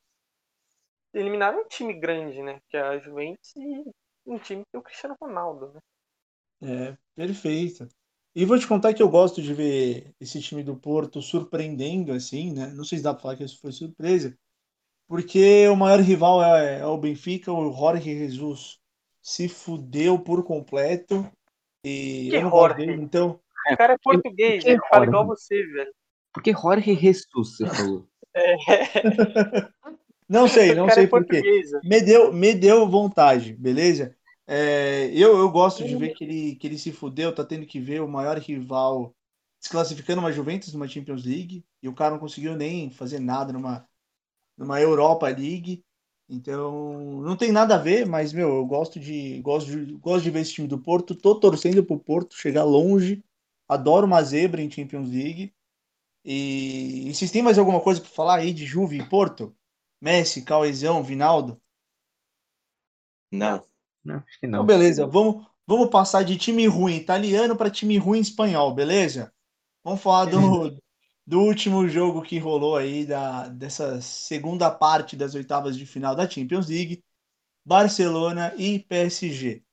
eliminaram um time grande, né? Que é a Juventus e um time que tem o Cristiano Ronaldo, né? É, perfeito. E vou te contar que eu gosto de ver esse time do Porto surpreendendo, assim, né? Não sei se dá pra falar que isso foi surpresa, porque o maior rival é, é o Benfica, o Jorge Jesus se fudeu por completo e Que eu não Jorge? dele, então O cara é português, que ele fala igual você, velho. Porque Jorge Jesus, você falou. [LAUGHS] É, não sei, não sei é por quê. português. velho. Me deu, me deu vontade, beleza? É, eu, eu gosto de ver que ele, que ele se fudeu, tá tendo que ver o maior rival desclassificando uma Juventus numa Champions League, e o cara não conseguiu nem fazer nada numa, numa Europa League. Então, não tem nada a ver, mas, meu, eu gosto de, gosto de, gosto de ver esse time do Porto, tô torcendo pro Porto chegar longe, adoro uma zebra em Champions League. E, e vocês têm mais alguma coisa para falar aí de Juve e Porto? Messi, Cauezão, Vinaldo? Não. Não, acho que Então, não. beleza, vamos, vamos passar de time ruim italiano para time ruim espanhol, beleza? Vamos falar do, [LAUGHS] do último jogo que rolou aí, da, dessa segunda parte das oitavas de final da Champions League, Barcelona e PSG.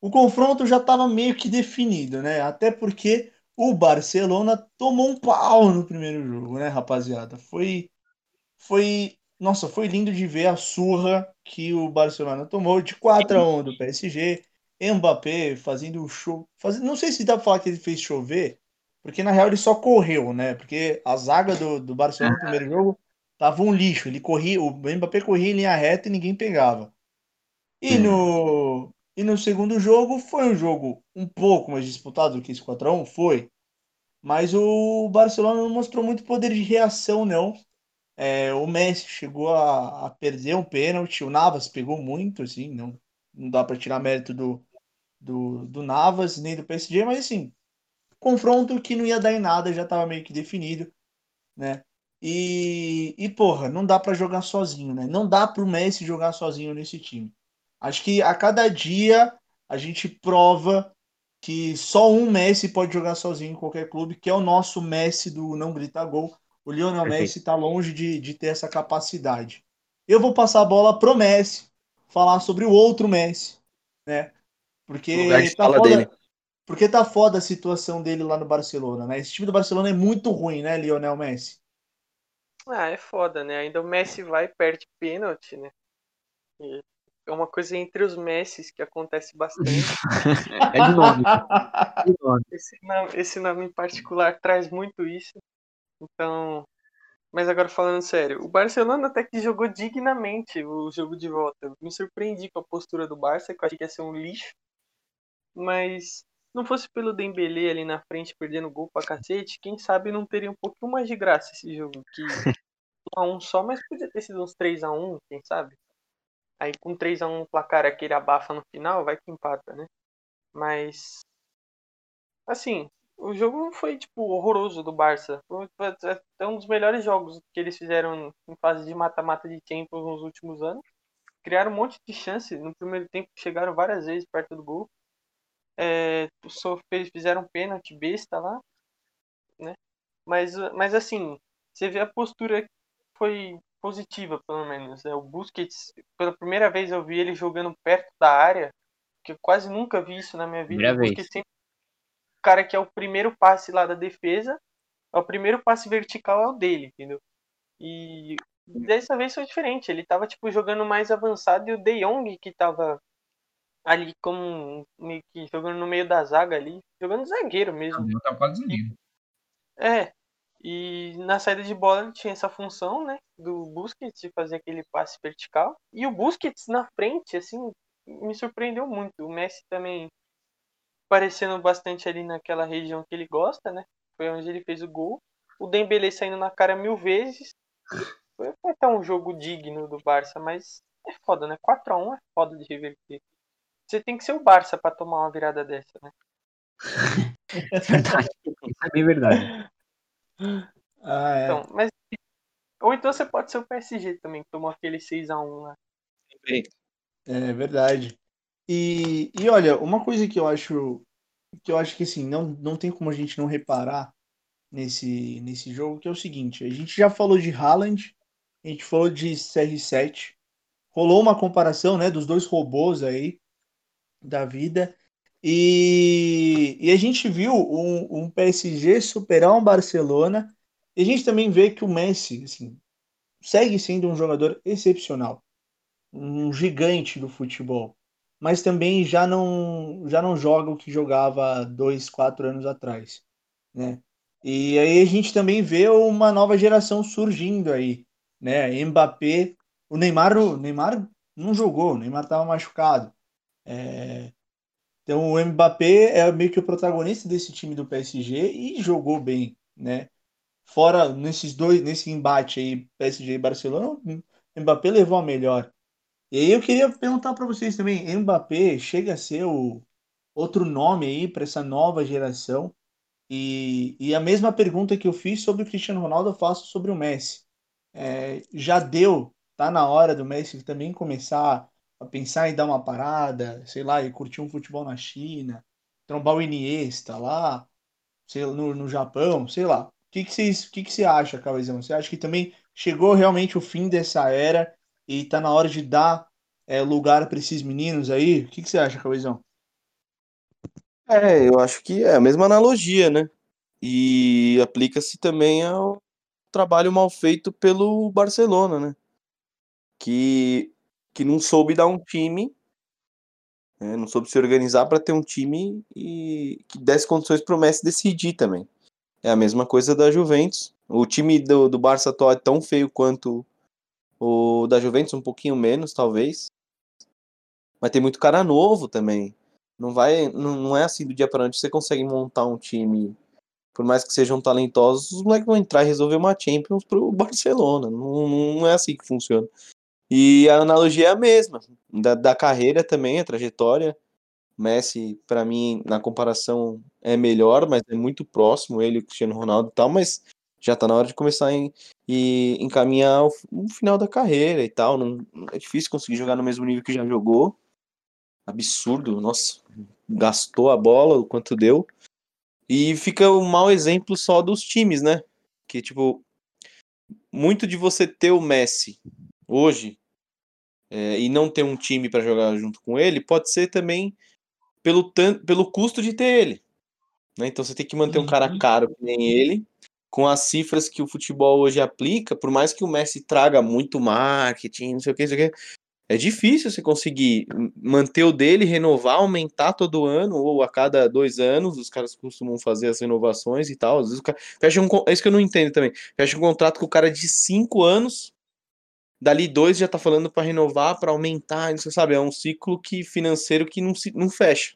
O confronto já estava meio que definido, né? Até porque o Barcelona tomou um pau no primeiro jogo, né, rapaziada? Foi, foi, nossa, foi lindo de ver a surra que o Barcelona tomou de 4 a 1 do PSG. Mbappé fazendo show, fazendo, não sei se dá pra falar que ele fez chover, porque na real ele só correu, né? Porque a zaga do, do Barcelona no primeiro jogo tava um lixo. Ele corria, o Mbappé corria em linha reta e ninguém pegava. E no, e no segundo jogo foi um jogo um pouco mais disputado do que esse 4x1, foi. Mas o Barcelona não mostrou muito poder de reação, não. É, o Messi chegou a, a perder um pênalti, o Navas pegou muito, assim, não, não dá para tirar mérito do, do, do Navas nem do PSG, mas assim, confronto que não ia dar em nada, já estava meio que definido, né? E, e porra, não dá para jogar sozinho, né? Não dá para o Messi jogar sozinho nesse time. Acho que a cada dia a gente prova que só um Messi pode jogar sozinho em qualquer clube, que é o nosso Messi do não gritar gol. O Lionel Perfeito. Messi está longe de, de ter essa capacidade. Eu vou passar a bola pro Messi, falar sobre o outro Messi, né? Porque O tá fala foda, dele. porque tá foda a situação dele lá no Barcelona, né? Esse time do Barcelona é muito ruim, né, Lionel Messi? Ah, é foda, né? Ainda o Messi vai e perde pênalti, né? E é uma coisa entre os Messis que acontece bastante. [LAUGHS] É de nome. de nome. Esse nome, esse nome em particular traz muito isso. Então. Mas agora falando sério, o Barcelona até que jogou dignamente o jogo de volta. Me surpreendi com a postura do Barça, que eu achei que ia ser um lixo. Mas não fosse pelo Dembélé ali na frente perdendo gol pra cacete, quem sabe não teria um pouquinho mais de graça esse jogo. Que [LAUGHS] 1x1 só, mas podia ter sido uns 3x1, quem sabe? Aí com 3x1 o placar aquele abafa no final, vai que empata, né? Mas. Assim, o jogo não foi, tipo, horroroso do Barça. Foi até um dos melhores jogos que eles fizeram em fase de mata-mata de Champions nos últimos anos. Criaram um monte de chance. No primeiro tempo chegaram várias vezes perto do gol. É, fez- fizeram um pênalti besta lá, né? Mas, mas assim, você vê a postura que foi positiva, pelo menos. É, o Busquets, pela primeira vez eu vi ele jogando perto da área que eu quase nunca vi isso na minha vida. Primeira o Busquets vez. sempre cara que é o primeiro passe lá da defesa, é o primeiro passe vertical é o dele, entendeu? E dessa vez foi diferente, ele tava tipo jogando mais avançado e o De Jong que tava ali como meio que jogando no meio da zaga ali, jogando zagueiro mesmo. Tava quase zagueiro. É. E na saída de bola ele tinha essa função, né, do Busquets de fazer aquele passe vertical. E o Busquets na frente, assim, me surpreendeu muito. O Messi também aparecendo bastante ali naquela região que ele gosta, né? Foi onde ele fez o gol. O Dembélé saindo na cara mil vezes. Foi até um jogo digno do Barça, mas é foda, né? 4 a 1 é foda de reverter. Você tem que ser o Barça pra tomar uma virada dessa, né? [LAUGHS] É verdade. É bem verdade. Ah, é. Então, mas ou então você pode ser o PSG também, que tomou aquele 6 a 1 lá. É verdade. E, e olha, uma coisa que eu acho que eu acho que assim, não, não tem como a gente não reparar nesse, nesse jogo, que é o seguinte, a gente já falou de Haaland, a gente falou de CR7, rolou uma comparação, né, dos dois robôs aí da vida, e, e a gente viu um, um PSG superar um Barcelona, e a gente também vê que o Messi, assim, segue sendo um jogador excepcional um gigante do futebol, mas também já não já não joga o que jogava dois, quatro anos atrás, né? E aí a gente também vê uma nova geração surgindo aí, né? Mbappé, o Neymar, o Neymar não jogou, o Neymar estava machucado. É, Então o Mbappé é meio que o protagonista desse time do PSG e jogou bem, né? Fora nesses dois, nesse embate aí, PSG e Barcelona, o Mbappé levou a melhor. E aí eu queria perguntar para vocês também, Mbappé chega a ser o outro nome aí para essa nova geração? E, e a mesma pergunta que eu fiz sobre o Cristiano Ronaldo eu faço sobre o Messi. É, já deu, tá na hora do Messi também começar a pensar em dar uma parada, sei lá, e curtir um futebol na China, trombar o Iniesta lá, sei no, no Japão, sei lá. O que que o que que você acha, Cauêzão? Você acha que também chegou realmente o fim dessa era e tá na hora de dar é, lugar para esses meninos aí? O que, que você acha, Cauêzão? É, eu acho que é a mesma analogia, né? E aplica-se também ao trabalho mal feito pelo Barcelona, né? Que, que não soube dar um time, né? não soube se organizar para ter um time e que desse condições para o Messi decidir também. É a mesma coisa da Juventus. O time do, do Barça atual é tão feio quanto o da Juventus, um pouquinho menos, talvez. Mas tem muito cara novo também. Não vai, não, não é assim do dia para noite você consegue montar um time. Por mais que sejam talentosos, os moleques vão entrar e resolver uma Champions pro [LAUGHS] Barcelona. Não, não é assim que funciona. E a analogia é a mesma. Da, da carreira também, a trajetória. Messi, para mim, na comparação, é melhor, mas é muito próximo, ele, Cristiano Ronaldo e tal, mas já tá na hora de começar em, e encaminhar o, o final da carreira e tal. Não, é difícil conseguir jogar no mesmo nível que já jogou. Absurdo, nossa, gastou a bola o quanto deu. E fica um mau exemplo só dos times, né? Que, tipo, muito de você ter o Messi hoje é, e não ter um time para jogar junto com ele pode ser também pelo, pelo custo de ter ele. Né? Então você tem que manter um cara caro que nem ele, com as cifras que o futebol hoje aplica, por mais que o Messi traga muito marketing, não sei o que, não sei o que, é difícil você conseguir manter o dele, renovar, aumentar todo ano, ou a cada dois anos, os caras costumam fazer as renovações e tal. Às vezes o cara fecha um. É isso que eu não entendo também. Fecha um contrato com o cara de cinco anos, dali dois já tá falando para renovar, para aumentar, você sabe? É um ciclo que financeiro que não, se, não fecha.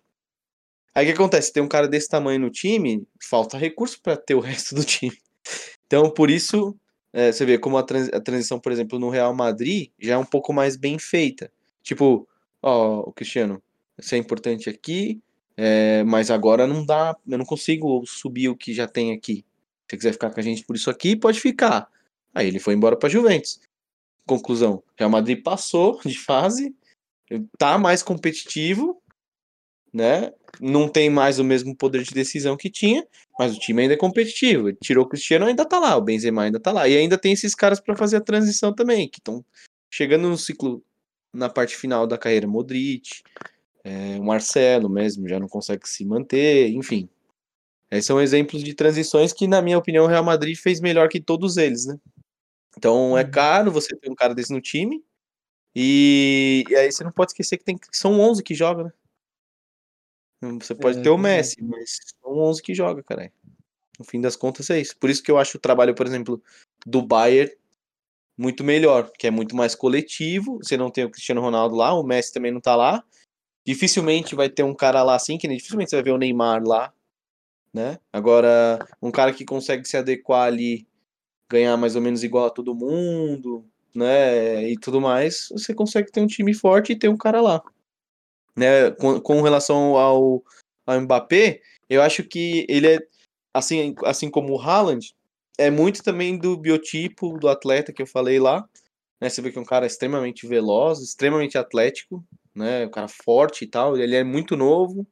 Aí o que acontece? Tem um cara desse tamanho no time, falta recurso para ter o resto do time. Então, por isso, é, você vê como a, trans- a transição, por exemplo, no Real Madrid já é um pouco mais bem feita. Tipo, ó, o Cristiano, isso é importante aqui, é, mas agora não dá, eu não consigo subir o que já tem aqui. Se você quiser ficar com a gente por isso aqui, pode ficar. Aí ele foi embora para Juventus. Conclusão: Real Madrid passou de fase, tá mais competitivo, né? Não tem mais o mesmo poder de decisão que tinha, mas o time ainda é competitivo. Ele tirou o Cristiano, ainda tá lá, o Benzema ainda tá lá. E ainda tem esses caras para fazer a transição também, que estão chegando no ciclo na parte final da carreira, Modric, É, o Marcelo mesmo já não consegue se manter, enfim. Esses são exemplos de transições que, na minha opinião, o Real Madrid fez melhor que todos eles, né? Então é Uhum. caro você ter um cara desse no time. E, e aí você não pode esquecer que, tem, que são 11 que jogam, né? Você pode É, ter o verdade. Messi, mas são 11 que jogam, cara. No fim das contas é isso. Por isso que eu acho o trabalho, por exemplo, do Bayern muito melhor, que é muito mais coletivo. Você não tem o Cristiano Ronaldo lá, o Messi também não tá lá. Dificilmente vai ter um cara lá assim, que nem dificilmente você vai ver o Neymar lá, né? Agora, um cara que consegue se adequar ali, ganhar mais ou menos igual a todo mundo, né? E tudo mais, você consegue ter um time forte e ter um cara lá. Né? Com, com relação ao, ao Mbappé, eu acho que ele é, assim, assim como o Haaland, é muito também do biotipo do atleta que eu falei lá. Né? Você vê que é um cara extremamente veloz, extremamente atlético, né? Um cara forte e tal. Ele é muito novo,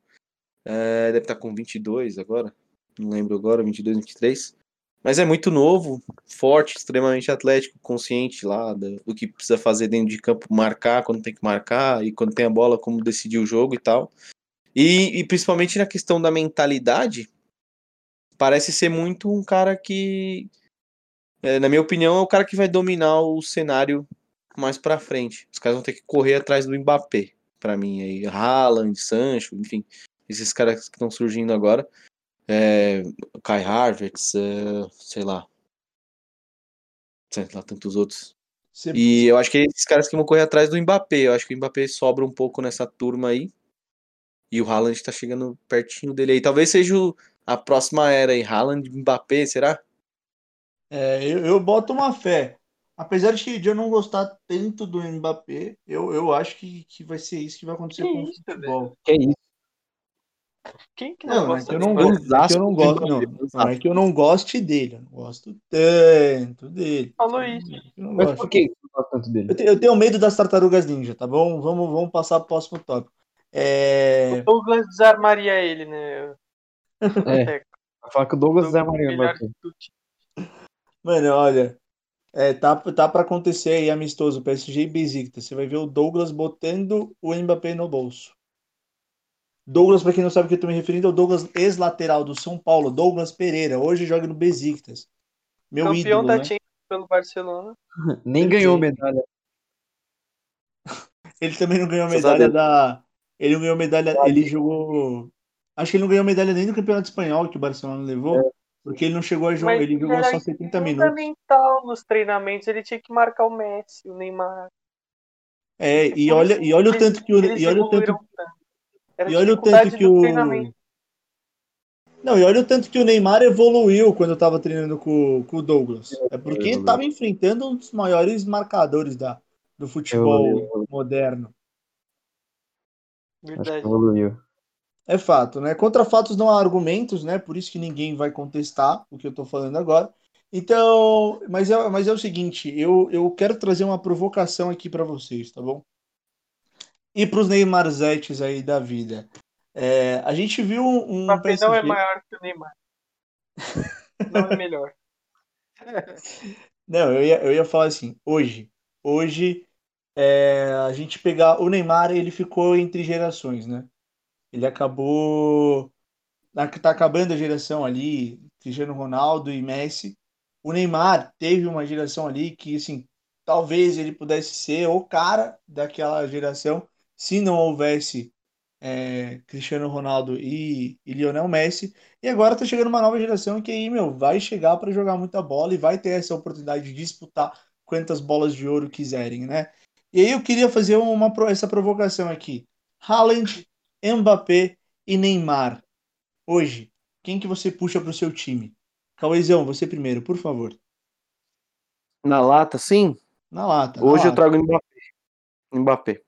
é, deve estar com 22 agora, não lembro agora, 22, 23. Mas é muito novo, forte, extremamente atlético, consciente lá do, do que precisa fazer dentro de campo, marcar quando tem que marcar e quando tem a bola, como decidir o jogo e tal. E, e principalmente na questão da mentalidade, parece ser muito um cara que, é, na minha opinião, é o cara que vai dominar o cenário mais pra frente. Os caras vão ter que correr atrás do Mbappé, pra mim aí, Haaland, Sancho, enfim, esses caras que estão surgindo agora. É, Kai Havertz, é, sei lá. Sei lá, tantos outros. Você- E eu acho que é esses caras que vão correr atrás do Mbappé. Eu acho que o Mbappé sobra um pouco nessa turma aí. E o Haaland tá chegando pertinho dele aí. Talvez seja o- a próxima era aí. Haaland, Mbappé, será? É, eu, eu boto uma fé. Apesar de de eu não gostar tanto do Mbappé, eu, eu acho que, que vai ser isso que vai acontecer Que com o isso, futebol. Que é isso? Quem que não, Não, é gosta que eu não, gosto, não é que eu não gosto, não, não é que eu não goste dele, eu não gosto tanto dele. Falou isso. Eu, não Mas por que você não gosta tanto dele? Eu, te- eu tenho medo das tartarugas ninja, tá bom? Vamos, vamos passar pro próximo tópico. É, O Douglas desarmaria ele, né? [LAUGHS] É. Falar que o Douglas é Maria melhor Mbappé. do time. Mano, olha, é, tá, tá para acontecer aí amistoso PSG e Besiktas. Você vai ver o Douglas botando o Mbappé no bolso. Douglas, pra quem não sabe o que eu tô me referindo, é o Douglas ex-lateral do São Paulo, Douglas Pereira. Hoje joga no Besiktas. Meu Campeão ídolo, da né? Champions pelo Barcelona. [LAUGHS] Nem ganhou medalha. [LAUGHS] Ele também não ganhou medalha da. Ele não ganhou medalha. Ele jogou. Acho que ele não ganhou medalha nem do Campeonato Espanhol que o Barcelona levou, porque ele não chegou a jogar. Ele jogou só 70 minutos. fundamental nos treinamentos. Ele tinha que marcar o Messi, o Neymar. É, e olha, e olha o tanto que o. E olha o tanto tanto. Era E olha o tanto que o. Não, e olha o tanto que o Neymar evoluiu quando eu tava treinando com, com o Douglas. É porque Evoluiu. tava enfrentando um dos maiores marcadores da, do futebol Evoluiu, moderno. Verdade. evoluiu. É fato, né? Contra fatos não há argumentos, né? Por isso que ninguém vai contestar o que eu tô falando agora. Então, mas é, mas é o seguinte, eu, eu quero trazer uma provocação aqui para vocês, tá bom? E pros Neymarzetes aí da vida. É, a gente viu um, O Mbappé não é PSG maior que o Neymar. Não é melhor. [LAUGHS] Não, eu ia, eu ia falar assim, hoje, hoje é, a gente pegar o Neymar, ele ficou entre gerações, né? Ele acabou, tá acabando a geração ali, Cristiano Ronaldo e Messi. O Neymar teve uma geração ali que, assim, talvez ele pudesse ser o cara daquela geração se não houvesse é, Cristiano Ronaldo e, e Lionel Messi. E agora tá chegando uma nova geração que aí, meu, vai chegar para jogar muita bola e vai ter essa oportunidade de disputar quantas bolas de ouro quiserem, né? E aí eu queria fazer uma, essa provocação aqui. Haaland, Mbappé e Neymar. Hoje, quem que você puxa pro seu time? Cauêzão, você primeiro, por favor. Na lata, sim. Na lata. na Hoje eu lata. trago Mbappé. Mbappé.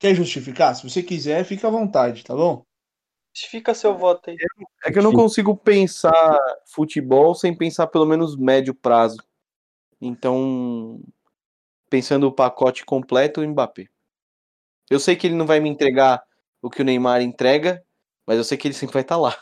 Quer justificar? Se você quiser, fica à vontade, tá bom? Fica seu voto aí. É que eu não consigo pensar futebol sem pensar pelo menos médio prazo. Então, pensando o pacote completo, o Mbappé. Eu sei que ele não vai me entregar o que o Neymar entrega, mas eu sei que ele sempre vai estar lá.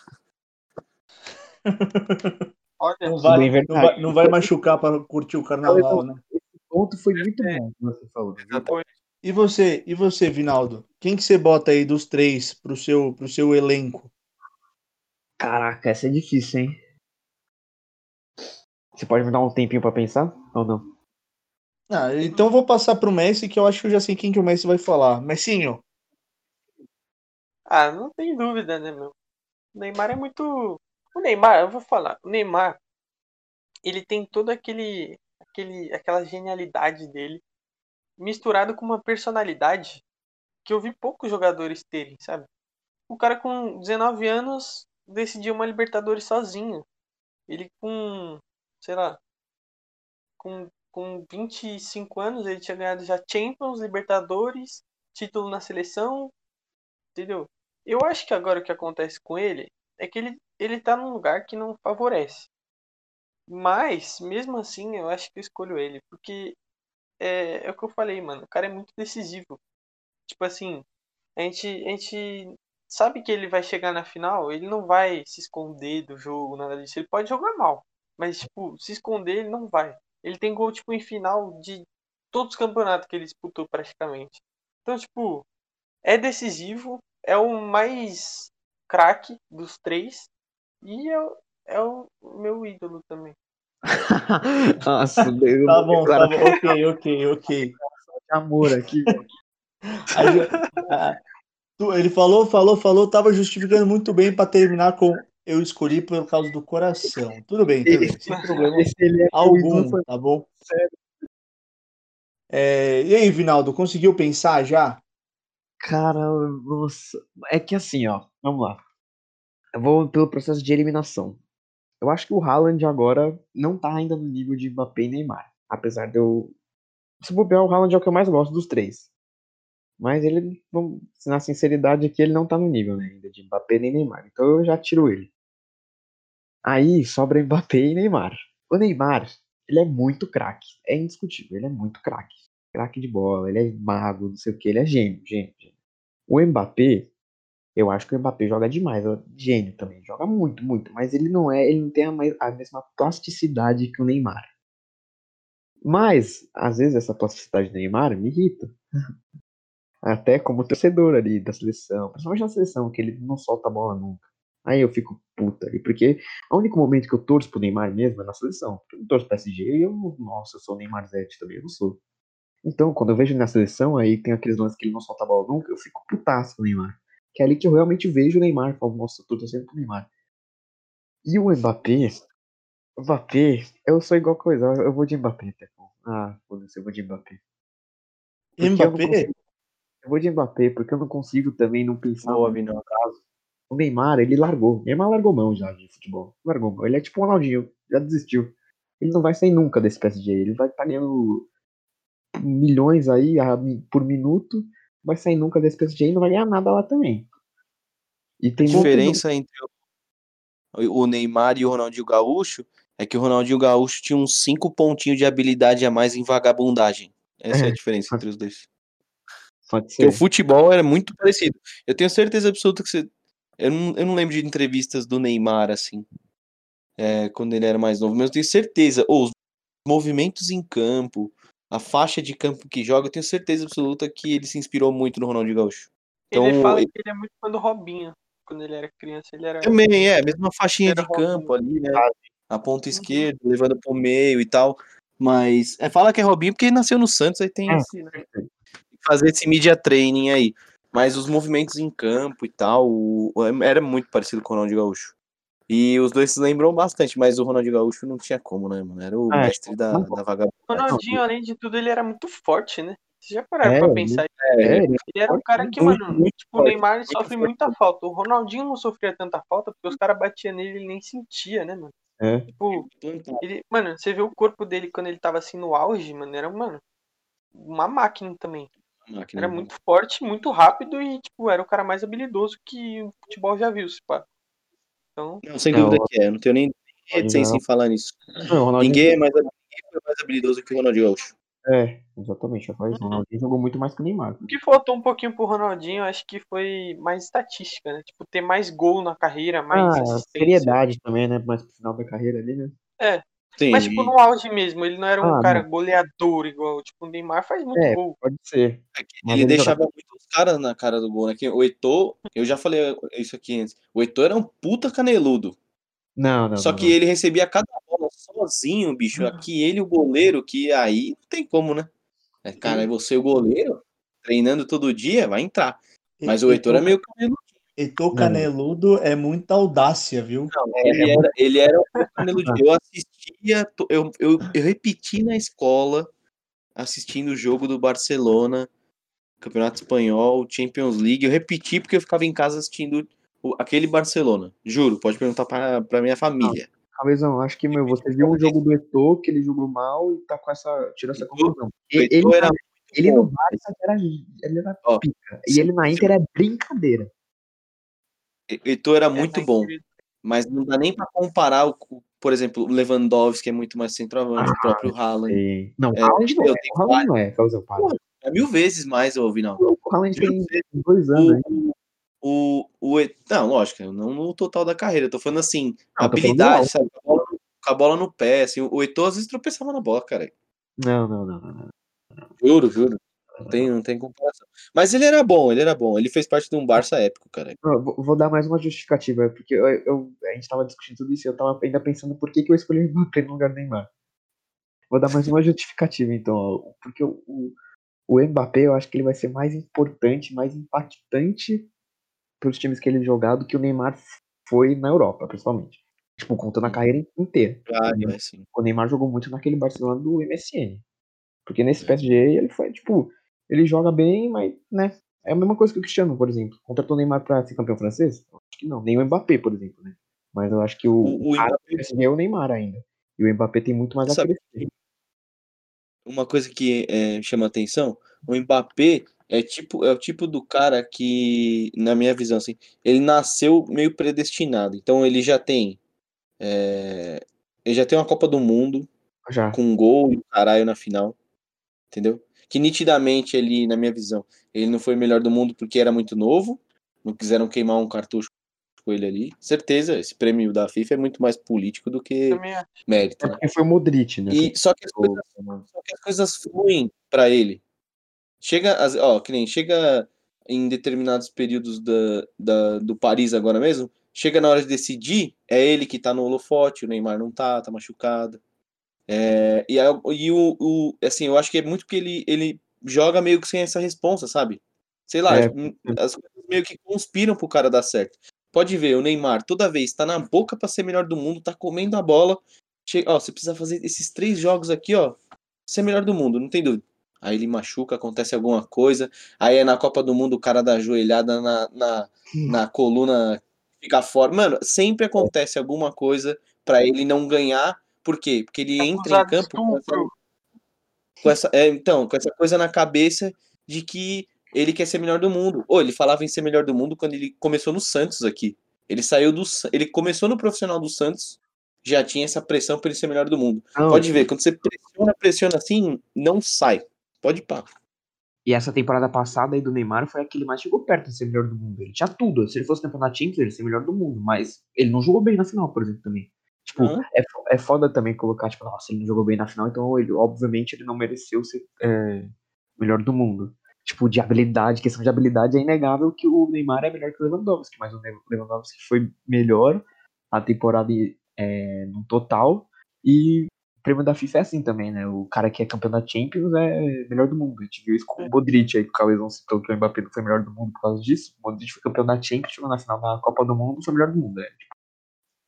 [LAUGHS] Olha, Não vai, não vai, não vai machucar para curtir o carnaval, né? O ponto foi muito bom que você falou. foi. E você, e você, Vinaldo? Quem que você bota aí dos três pro seu, pro seu elenco? Caraca, essa é difícil, hein? Você pode me dar um tempinho pra pensar? Ou não? Ah, então eu vou passar pro Messi, que eu acho que eu já sei quem que o Messi vai falar. Messinho, Ah, não tem dúvida, né, meu? O Neymar é muito. O Neymar, eu vou falar, o Neymar, ele tem todo aquele, aquele, aquela genialidade dele, misturado com uma personalidade que eu vi poucos jogadores terem, sabe? O cara com 19 anos decidiu uma Libertadores sozinho. Ele com, sei lá, com, com 25 anos ele tinha ganhado já Champions, Libertadores, título na seleção, entendeu? Eu acho que agora o que acontece com ele é que ele, ele tá num lugar que não favorece. Mas, mesmo assim, eu acho que eu escolho ele. Porque é, é o que eu falei, mano. O cara é muito decisivo. Tipo assim, a gente, a gente sabe que ele vai chegar na final, ele não vai se esconder do jogo, nada disso. Ele pode jogar mal. Mas, tipo, se esconder, ele não vai. Ele tem gol, tipo, em final de todos os campeonatos que ele disputou praticamente. Então, tipo, é decisivo, é o mais craque dos três e é, é o meu ídolo também. [LAUGHS] Nossa, eu tá vou bom, tá bom, ok, ok, ok. [LAUGHS] amor aqui. A gente- tu- ele falou, falou, falou, tava justificando muito bem pra terminar com eu escolhi por causa do coração. Tudo bem, tudo bem, sem problema Esse é algum, ídolo tá bom? É, e aí, Vinaldo, conseguiu pensar já? Cara, nossa. É que assim, ó. Vamos lá. Eu vou pelo processo de eliminação. Eu acho que o Haaland agora não tá ainda no nível de Mbappé e Neymar. Apesar de eu. Se bobear, o Haaland é o que eu mais gosto dos três. Mas ele, na sinceridade aqui, ele não tá no nível né, ainda de Mbappé nem Neymar. Então eu já tiro ele. Aí sobra Mbappé e Neymar. O Neymar, ele é muito craque. É indiscutível, ele é muito craque. Craque de bola, ele é mago, não sei o que, ele é gênio, gênio, gênio. O Mbappé, eu acho que o Mbappé joga demais, ó, gênio também, joga muito, muito, mas ele não é, ele não tem a, a mesma plasticidade que o Neymar. Mas, às vezes, essa plasticidade do Neymar me irrita. [LAUGHS] Até como torcedor ali da seleção, principalmente na seleção, que ele não solta a bola nunca. Aí eu fico puta ali, porque o único momento que eu torço pro Neymar mesmo é na seleção. Porque eu não torço pro PSG e eu, nossa, eu sou o Neymar Zete também, eu não sou. Então, quando eu vejo ele na seleção, aí tem aqueles lances que ele não solta a bola nunca, eu fico putaço com o Neymar. Que é ali que eu realmente vejo o Neymar. Falo, nossa, eu tô torcendo pro Neymar. E o Mbappé, Mbappé, eu sou igual coisa, eu vou de Mbappé até. pô. Ah, foda-se, eu vou de Mbappé. Porque eu Mbappé? consigo- Eu vou de Mbappé, porque eu não consigo também não pensar Boa, no Vinão. o Neymar, ele largou. O Neymar largou mão já de futebol. Largou mão. Ele é tipo o Ronaldinho, já desistiu. Ele não vai sair nunca desse PSG. Ele vai estar ganhando milhões aí por minuto. Vai sair nunca desse PSG e não vai ganhar nada lá também. E A tem muitos- diferença entre o Neymar e o Ronaldinho Gaúcho é que o Ronaldinho Gaúcho tinha uns cinco pontinhos de habilidade a mais em vagabundagem. Essa é, É. a diferença entre os dois. Pode Porque o ser. futebol era muito parecido. Eu tenho certeza absoluta que você. Eu não, eu não lembro de entrevistas do Neymar assim. é, quando ele era mais novo, mas eu tenho certeza. Ou os movimentos em campo, a faixa de campo que joga, eu tenho certeza absoluta que ele se inspirou muito no Ronaldinho Gaúcho. Então, ele fala ele- que ele é muito fã do Robinho. Quando ele era criança, ele era. Também, é, mesma faixinha de campo ali, né? A ponta esquerda, levando pro meio e tal. Mas é, fala que é Robinho porque ele nasceu no Santos, aí tem esse, né? Fazer esse media training aí. Mas os movimentos em campo e tal, o- o- era muito parecido com o Ronaldinho Gaúcho. E os dois se lembram bastante, mas o Ronaldinho Gaúcho não tinha como, né, mano? Era o É, mestre da, não- da vagabundagem. O Ronaldinho, além de tudo, ele era muito forte, né? Vocês já pararam É, pra pensar? É, ele Ele era um cara que, mano, muito tipo, o Neymar sofre forte. muita falta. O Ronaldinho não sofria tanta falta porque os caras batiam nele e ele nem sentia, né, mano? é. Tipo, ele, mano, você vê o corpo dele quando ele tava assim no auge, mano, era, mano, uma máquina também. Máquina, Era né? muito forte, muito rápido e, tipo, era o cara mais habilidoso que o futebol já viu, se pá. Então, Não, sem Não, dúvida que é. Eu não tenho nem reticência não. em falar nisso. Não, Ninguém é mais, ninguém foi mais habilidoso que o Ronaldinho Gaúcho. É, exatamente. Falei isso. O Ronaldinho jogou muito mais que o Neymar. o que faltou um pouquinho pro Ronaldinho, acho que foi mais estatística, né? Tipo, ter mais gol na carreira, mais Ah, seriedade também, né? Mais pro final da carreira ali, né? Sim, Mas, tipo, no auge mesmo, ele não era um Ah, cara goleador igual. Tipo, o Neymar faz muito É, gol. pode ser. É ele ele deixava muito os caras na cara do gol, né? Que o Heitor, eu já falei isso aqui antes. O Heitor era um puta caneludo. Não, não. Só não, que não. ele recebia cada bola sozinho, bicho. Aqui ele, o goleiro, que aí não tem como, né? É, cara, é você o goleiro, treinando todo dia, vai entrar. Mas o Heitor é meio caneludo. Heitor Caneludo é muita audácia, viu? Ele era, ele era um [LAUGHS] caneludo. Eu assistia, eu, eu, eu repeti na escola, assistindo o jogo do Barcelona, Campeonato Espanhol, Champions League. Eu repeti porque eu ficava em casa assistindo o- aquele Barcelona. Juro, pode perguntar pra, pra minha família. Cabezão, acho que, meu, você viu um jogo do Eto'o que ele jogou mal e tá com essa. tirou essa conclusão. O Ele, Heitor era ele no Barça era, ele era Ó, pica. E ele na Inter é brincadeira. Heitor era É, muito bom. Mas não dá nem pra comparar, o, o- por exemplo, o Lewandowski, que é muito mais centroavante, Ah, o próprio Haaland. E- Não, É, o Haaland não eu é. O Haaland não é, Cabezão, para. É mil vezes mais, ô Vinal. O Haaland tem dois anos, né? O, o, o, E- não, lógico, não no total da carreira. Eu tô falando assim, Não, eu habilidade, sabe? Com a, bola, com a bola no pé, assim. O Heitor às vezes tropeçava na bola, cara. Não, não, não, não. não. Juro, juro. Não tem, não tem comparação. Mas ele era bom, ele era bom. Ele fez parte de um Barça épico, cara. Eu vou, dar mais uma justificativa, porque eu, eu- a gente tava discutindo tudo isso e eu tava ainda pensando por que, que eu escolhi o Mbappé no lugar do Neymar. Vou dar mais uma justificativa, então, porque o, o, o Mbappé eu acho que ele vai ser mais importante, mais impactante pros times que ele jogar do que o Neymar foi na Europa, principalmente. Tipo, contando a carreira inteira. Ah, Entendeu? é sim. O Neymar jogou muito naquele Barcelona do MSN. Porque nesse É. PSG ele foi, tipo, ele joga bem, mas, né? É a mesma coisa que o Cristiano, por exemplo. Contratou o Neymar pra ser campeão francês? Acho que não. Nem o Mbappé, por exemplo, né? Mas eu acho que o, O- o Mbappé- é o Neymar ainda. E o Mbappé tem muito mais a Sabe- crescer. Uma coisa que é, chama atenção, o Mbappé é tipo é o tipo do cara que, na minha visão, assim, ele nasceu meio predestinado. Então ele já tem é, ele já tem uma Copa do Mundo Já. com gol e caralho na final, entendeu? Que nitidamente ele, na minha visão, ele não foi o melhor do mundo porque era muito novo, não quiseram queimar um cartucho com ele ali. Certeza, esse prêmio da FIFA é muito mais político do que mérito, É né? porque foi o Modric, né? E só que as coisas só que as coisas fluem pra ele. Chega, as- ó, que nem chega em determinados períodos da, da, do Paris agora mesmo, chega na hora de decidir, é ele que tá no holofote, o Neymar não tá, tá machucado. É, e aí, e o, o, assim, eu acho que é muito que ele, ele joga meio que sem essa responsa, sabe? Sei lá, É. as coisas meio que conspiram pro cara dar certo. Pode ver, o Neymar toda vez tá na boca pra ser melhor do mundo, tá comendo a bola. Chega, ó, você precisa fazer esses três jogos aqui, ó, ser melhor do mundo, não tem dúvida. Aí ele machuca, acontece alguma coisa. Aí é na Copa do Mundo o cara dá joelhada na, na, na coluna, fica fora. Mano, sempre acontece alguma coisa pra ele não ganhar. Por quê? Porque ele entra em campo com essa, com essa, é, então, com essa coisa na cabeça de que ele quer ser melhor do mundo. Ou ele falava em ser melhor do mundo quando ele começou no Santos aqui. Ele saiu do ele começou no profissional do Santos, já tinha essa pressão para ele ser melhor do mundo. Não, Pode ver, quando você pressiona, pressiona assim, não sai. Pode ir pá. E essa temporada passada aí do Neymar foi a que ele mais chegou perto de ser melhor do mundo. Ele tinha tudo. Se ele fosse campeonato Champions, ele ia ser melhor do mundo. Mas ele não jogou bem na final, por exemplo, também. Tipo, Não. é, é foda também colocar, tipo, nossa, ele não jogou bem na final, então ele, obviamente, ele não mereceu ser é, melhor do mundo. Tipo, de habilidade, questão de habilidade, é inegável que o Neymar é melhor que o Lewandowski, mas o Lewandowski foi melhor a temporada é, no total. E o prêmio da FIFA é assim também, né? O cara que é campeão da Champions é melhor do mundo. A gente viu isso com o Modric aí, que o Cauezão citou que o Mbappé não foi melhor do mundo por causa disso. O Modric foi campeão da Champions, chegou na final da Copa do Mundo, foi melhor do mundo. É, tipo,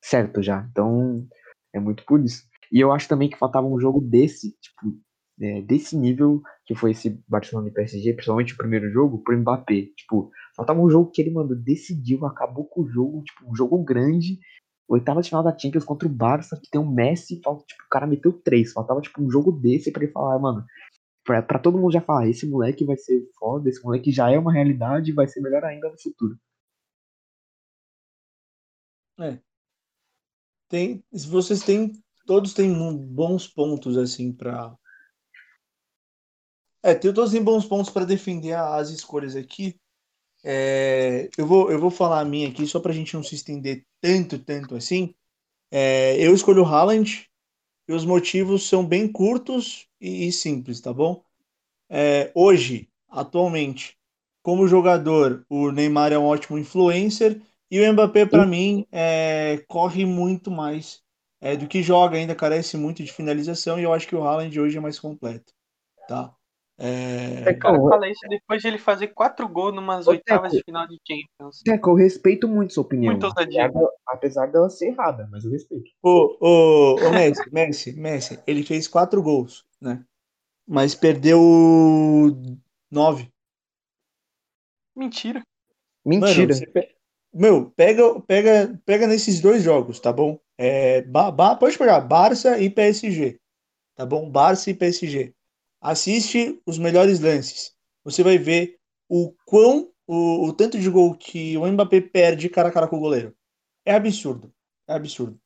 certo já. Então, é muito por isso. E eu acho também que faltava um jogo desse, tipo, é, desse nível, que foi esse Barcelona e PSG, principalmente o primeiro jogo, pro Mbappé. Tipo, faltava um jogo que ele, mano, decidiu, acabou com o jogo, tipo, um jogo grande, oitava final da Champions contra o Barça, que tem um Messi, falta, tipo, o cara meteu três, faltava, tipo, um jogo desse pra ele falar, mano, pra todo mundo já falar, esse moleque vai ser foda, esse moleque já é uma realidade e vai ser melhor ainda no futuro. Tem, vocês têm, todos têm bons pontos assim para É, tem- todos têm bons pontos para defender as escolhas aqui. É, eu vou eu vou falar a minha aqui só para a gente não se estender tanto tanto assim. É, eu escolho o Haaland. e os motivos são bem curtos e, e simples, tá bom? É, hoje, atualmente, como jogador, o Neymar é um ótimo influencer e o Mbappé, para mim, é, corre muito mais é, do que joga, ainda carece muito de finalização e eu acho que o Haaland hoje é mais completo, tá? É, O cara Ô, fala isso depois de ele fazer quatro gols numas Ô, oitavas Teco. de final de Champions. Teco, eu respeito muito sua opinião. Muito ousadia. apesar, dela, apesar dela ser errada, mas eu respeito. Ô, ô, ô, Messi, [LAUGHS] Messi, Messi, ele fez quatro gols, né? Mas perdeu nove. Mentira. Mentira. Mano, você Meu, pega, pega, pega nesses dois jogos, tá bom? É, Ba- Ba- pode pegar Barça e PSG, tá bom? Barça e PSG. Assiste os melhores lances. Você vai ver o quão, o, o tanto de gol que o Mbappé perde cara a cara com o goleiro. É absurdo. É absurdo.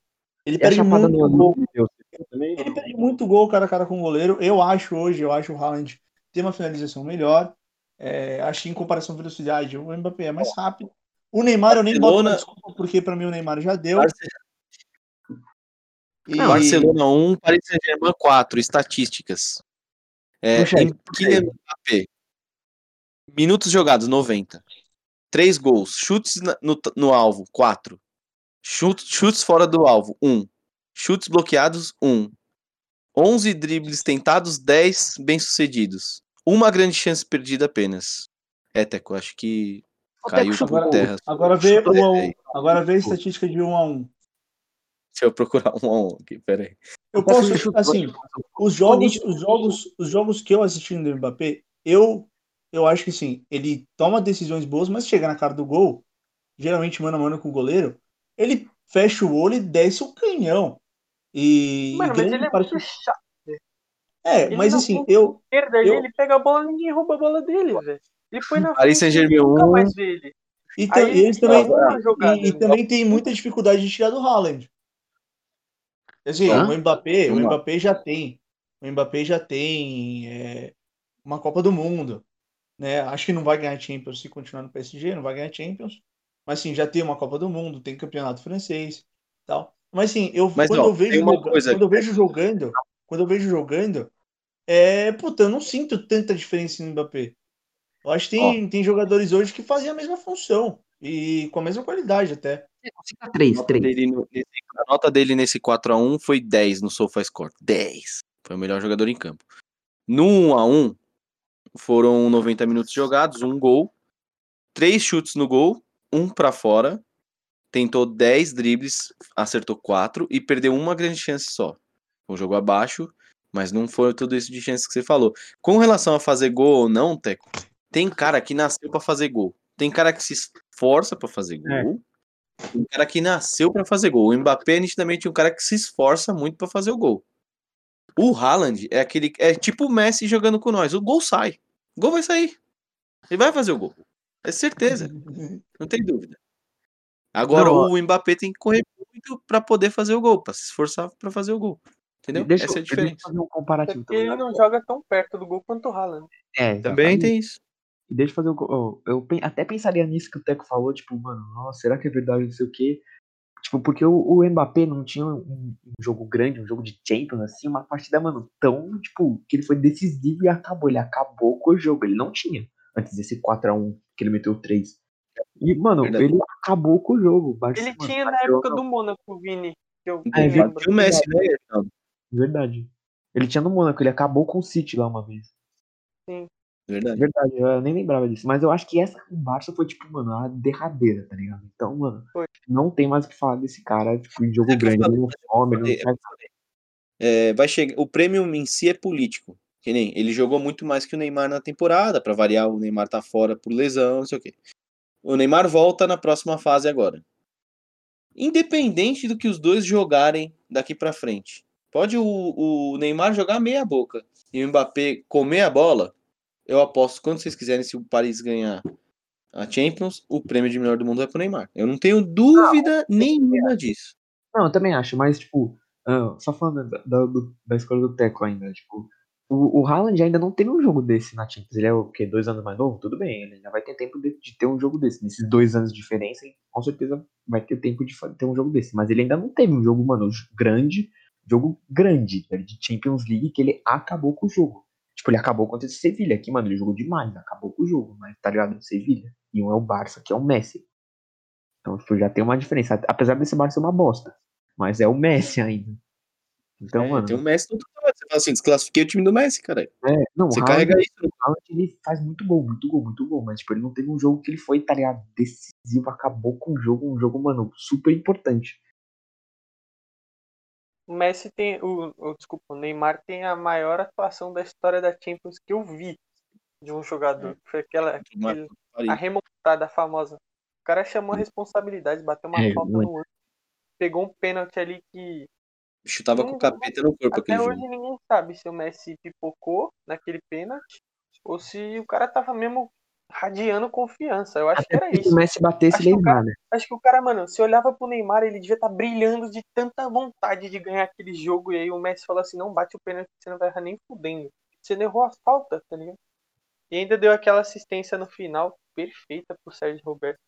Ele E perde muito no gol. Ele perde muito gol cara a cara com o goleiro. Eu acho hoje, eu acho o Haaland ter uma finalização melhor. É, acho que em comparação à velocidade, o Mbappé é mais rápido. O Neymar eu nem boto Barcelona- desculpa, porque pra mim o Neymar já deu. Barce- E- Barcelona 1, Paris Saint-Germain 4, estatísticas. É, Kylian Mbappé. Minutos jogados, 90. 3 gols. Chutes no, no alvo, 4. Chutes, chutes fora do alvo, 1. Chutes bloqueados, 1. 11 dribles tentados, 10 bem-sucedidos. Uma grande chance perdida apenas. É, Teco, acho que caiu por agora- terra. Agora vê um a um. Agora vê a estatística de um a um. Deixa eu procurar um a um aqui, peraí. Eu posso, assim, os jogos, os jogos, os jogos que eu assisti do Mbappé, eu, eu acho que sim, ele toma decisões boas, mas chega na cara do gol, geralmente mano a mano com o goleiro, ele fecha o olho e desce o canhão. E Mano, mas ele é muito chato. É, ele mas assim, eu, Esquerda Eu- ele pega a bola ninguém rouba a bola dele, velho. Ele põe na Paris Saint-Germain nunca 1. mais vê ele. e, Aí e eles ele também, uma jogada, e, e né? também tem muita dificuldade de tirar do Haaland. Assim, Hã? o Mbappé, o. Mbappé já tem, o Mbappé já tem é, uma Copa do Mundo, né? Acho que não vai ganhar Champions se continuar no PSG, não vai ganhar Champions, mas sim, já tem uma Copa do Mundo, tem campeonato francês, tal. Mas sim, eu Mas, quando ó, eu vejo tem uma joga- coisa quando eu vejo jogando, quando eu vejo jogando, é, puta, eu não sinto tanta diferença no Mbappé. Eu acho que tem, tem jogadores hoje que fazem a mesma função e com a mesma qualidade até. Fica três, A nota dele no- nesse- a nota dele nesse 4x1 foi 10 no SofaScore. 10. Foi o melhor jogador em campo. No 1x1, foram 90 minutos jogados, um gol, três chutes no gol, um pra fora, tentou 10 dribles, acertou 4 e perdeu uma grande chance só. Foi um jogo abaixo, mas não foi tudo isso de chance que você falou. Com relação a fazer gol ou não, Teco, tem cara que nasceu pra fazer gol. Tem cara que se esforça pra fazer gol. É. Um cara que nasceu pra fazer gol. O Mbappé é nitidamente um cara que se esforça muito pra fazer o gol. O Haaland é aquele é tipo o Messi jogando com nós. O gol sai. O gol vai sair. Ele vai fazer o gol. É certeza, [LAUGHS] não tem dúvida. Agora Não, o Mbappé tem que correr muito pra poder fazer o gol, pra se esforçar pra fazer o gol. Entendeu? Deixa, Essa é a eu- deixa eu diferença. fazer um comparativo. Porque ele não joga tão perto do gol quanto o Haaland. É, Também tem isso. E deixa eu fazer um. co- Eu, eu até pensaria nisso que o Teco falou, tipo, mano, nossa, será que é verdade, não sei o quê. Tipo, porque o, o Mbappé não tinha um, um jogo grande, um jogo de Champions, assim, uma partida, mano, tão, tipo, que ele foi decisivo e acabou. Ele acabou com o jogo. Ele não tinha antes desse 4x1 que ele meteu 3. E, mano, Verdade. ele acabou com o jogo. Barce- Ele mano, tinha na época do Mônaco, Vini. Que eu Ah, é lembro. E o Messi, né? Verdade. Ele tinha no Mônaco, ele acabou com o City lá uma vez. Verdade. Verdade, eu nem lembrava disso. Mas eu acho que essa com o Barça foi, tipo, mano, a derradeira, tá ligado? Então, mano, Foi. não tem mais o que falar desse cara, tipo, em jogo É que grande. Ele não some, ele não. É, vai chegar. O prêmio em si é político. Que nem ele jogou muito mais que o Neymar na temporada. Pra variar, o Neymar tá fora por lesão, não sei o quê. O Neymar volta na próxima fase agora. Independente do que os dois jogarem daqui pra frente. Pode o, o Neymar jogar meia boca e o Mbappé comer a bola. Eu aposto quando vocês quiserem se o Paris ganhar a Champions, o prêmio de melhor do mundo vai pro Neymar. Eu não tenho dúvida nenhuma disso. Não, eu também acho, mas, tipo, ah, só falando da, da, do- da escolha do Teco ainda, tipo, o, o Haaland ainda não teve um jogo desse na Champions. Ele é o quê? Dois anos mais novo? Tudo bem, ele ainda vai ter tempo de, de ter um jogo desse. Nesses dois anos de diferença, com certeza vai ter tempo de ter um jogo desse. Mas ele ainda não teve um jogo, mano, grande, jogo grande, tá? de Champions League, que ele acabou com o jogo. Tipo, ele acabou contra esse Sevilha aqui, mano. Ele jogou demais, acabou com o jogo, mas tá ligado? Sevilha. E um é o Barça, que é o Messi. Então, tipo, já tem uma diferença. Apesar desse Barça ser uma bosta. Mas é o Messi ainda. Então, É, mano. tem o Messi todo lado. Você fala assim, desclassifiquei o time do Messi, cara. É, não, Você o Haaland, carrega isso. o Haaland, ele faz muito gol, muito gol, muito gol. Mas, tipo, ele não teve um jogo que ele foi, tá ligado? Decisivo, acabou com o jogo. Um jogo, mano, super importante. O Messi tem. O, o- desculpa, o Neymar tem a maior atuação da história da Champions que eu vi de um jogador. Foi aquela. aquele- a remontada famosa. O cara chamou a responsabilidade, bateu uma É, falta muito. no outro. Pegou um pênalti ali que Chutava com o capeta no corpo até aquele hoje jogo. ninguém sabe se o Messi pipocou naquele pênalti ou se o cara tava mesmo radiando confiança. Eu acho que era Se isso. o Messi batesse, Acho Neymar, né? Acho que o cara, mano, se olhava pro Neymar, ele devia estar brilhando de tanta vontade de ganhar aquele jogo. E aí o Messi falou assim: não bate o pênalti, você não vai errar nem fudendo. Você não errou a falta, tá ligado? E ainda deu aquela assistência no final perfeita pro Sérgio Roberto.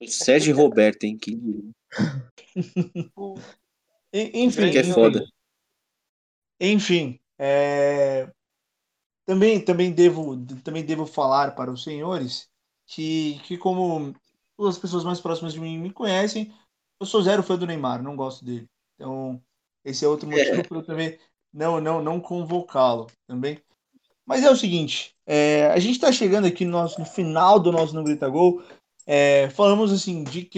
O Sérgio Roberto, hein? Que... [LAUGHS] Enfim, Que é foda. Enfim, é, também, também, devo, também devo falar para os senhores que, que, como as pessoas mais próximas de mim me conhecem, eu sou zero fã do Neymar, não gosto dele. Então, esse é outro motivo para eu também não, não, não convocá-lo também. Mas é o seguinte, é, a gente está chegando aqui no, nosso, no final do nosso Não Grita Gol. É, falamos assim de,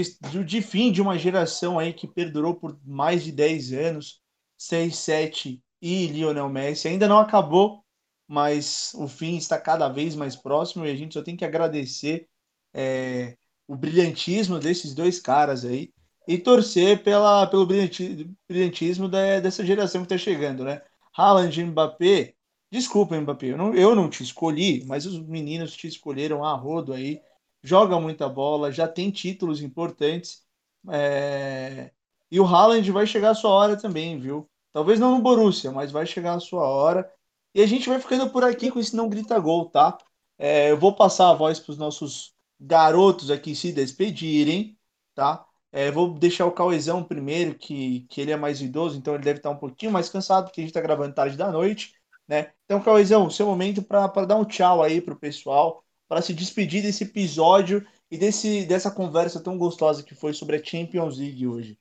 de fim de uma geração aí que perdurou por mais de 10 anos, 6, 7 e Lionel Messi. Ainda não acabou, mas o fim está cada vez mais próximo e a gente só tem que agradecer é, o brilhantismo desses dois caras aí e torcer pela, pelo brilhanti- brilhantismo da- dessa geração que está chegando, né? Haaland e Mbappé, desculpa, Mbappé, eu não, eu não te escolhi, mas os meninos te escolheram a rodo aí, joga muita bola, já tem títulos importantes, é, e o Haaland vai chegar a sua hora também, viu? Talvez não no Borussia, mas vai chegar a sua hora. E a gente vai ficando por aqui com esse Não Grita Gol, tá? É, eu vou passar a voz para os nossos garotos aqui se despedirem, tá? É, vou deixar o Cauezão primeiro, que, que ele é mais idoso, então ele deve estar um pouquinho mais cansado, porque a gente está gravando tarde da noite, né? Então, Cauezão, seu momento para dar um tchau aí pro pessoal, para se despedir desse episódio e desse, dessa conversa tão gostosa que foi sobre a Champions League hoje.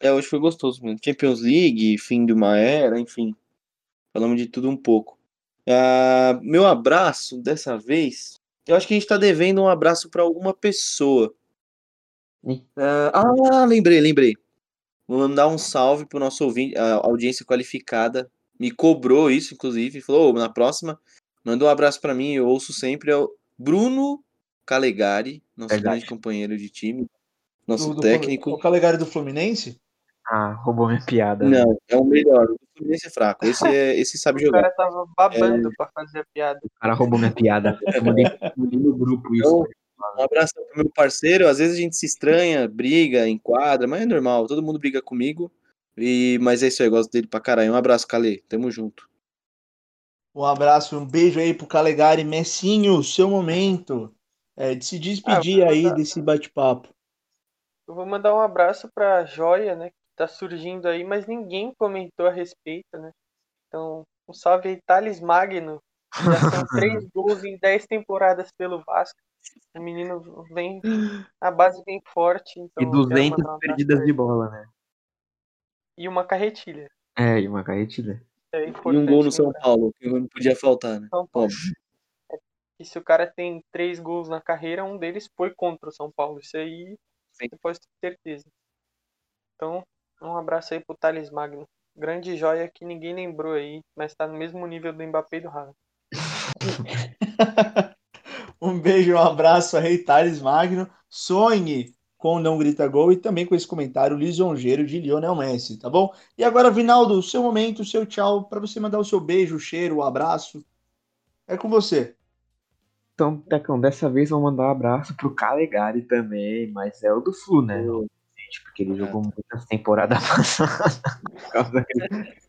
É, hoje foi gostoso, mano. Champions League, fim de uma era, enfim. Falamos de tudo um pouco. Ah, meu abraço dessa vez. Eu acho que a gente tá devendo um abraço pra alguma pessoa. Ah, ah, lembrei, lembrei. Vou mandar um salve pro nosso ouvinte, a audiência qualificada. Me cobrou isso, inclusive. Falou, "Ô, na próxima, manda um abraço pra mim. Eu ouço sempre. É o Bruno Calegari, nosso Verdade. grande companheiro de time. Nosso Do- do- técnico. O Calegari do Fluminense? Ah, roubou minha piada. né? Não, é o melhor. O Fluminense é fraco. Esse, é, [LAUGHS] esse sabe o jogar. cara tava babando pra fazer a piada. O cara roubou minha piada. Eu mandei, no grupo isso. Então, um abraço pro meu parceiro. Às vezes a gente se estranha, briga, enquadra, mas é normal. Todo mundo briga comigo. E, mas é isso aí, eu gosto dele pra caralho. Um abraço, Calê. Tamo junto. Um abraço, um beijo aí pro Calegari. Messinho, seu momento é, de se despedir Ah, eu vou aí mandar- desse bate-papo. Eu vou mandar um abraço pra Joia, né? Tá surgindo aí, mas ninguém comentou a respeito, né? Então, um salve aí, Thales Magno. Já são [LAUGHS] três gols em dez temporadas pelo Vasco. O menino vem, a base vem forte. Então E eu quero 200 mandar um abraço perdidas de bola, né? E uma carretilha. É, e uma carretilha. É E um gol no São. Paulo, que não podia faltar, né? São Paulo. Óbvio. E se o cara tem três gols na carreira, um deles foi contra o São Paulo. Isso aí Sim. você pode ter certeza. Então, um abraço aí pro Thales Magno. Grande joia que ninguém lembrou aí, mas tá no mesmo nível do Mbappé e do Haaland. [LAUGHS] um beijo, um abraço aí, Thales Magno. Sonhe com o Não Grita Gol e também com esse comentário lisonjeiro de Lionel Messi, tá bom? E agora, Vinaldo, seu momento, seu tchau, para você mandar o seu beijo, o cheiro, o abraço. É com você. Então, Tecão, dessa vez eu vou mandar um abraço pro Calegari também, mas é o do Flu, né? Não, gente, porque ele jogou muitas temporadas [LAUGHS] passadas. Por causa que-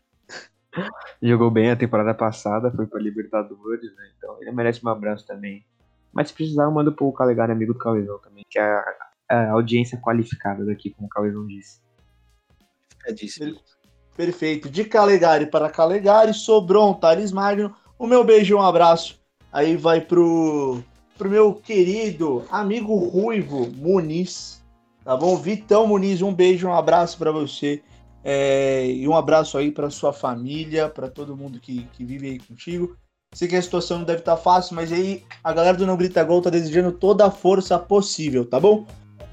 jogou bem a temporada passada, foi pra Libertadores, né? Então ele merece um abraço também. Mas se precisar, eu mando pro Calegari, amigo do Cauezão também, que é a, a audiência qualificada daqui, como o Cauezão disse. Marcadíssimo. Perfeito. De Calegari para Calegari, Sobron, Thales Magno. O meu beijo e um abraço. Aí vai pro, pro meu querido amigo Ruivo Muniz. Tá bom? Vitão Muniz, um beijo, um abraço para você. É, e um abraço aí para sua família, para todo mundo que, que vive aí contigo. Sei que a situação não deve estar fácil, mas aí a galera do Não Grita Gol tá desejando toda a força possível, tá bom?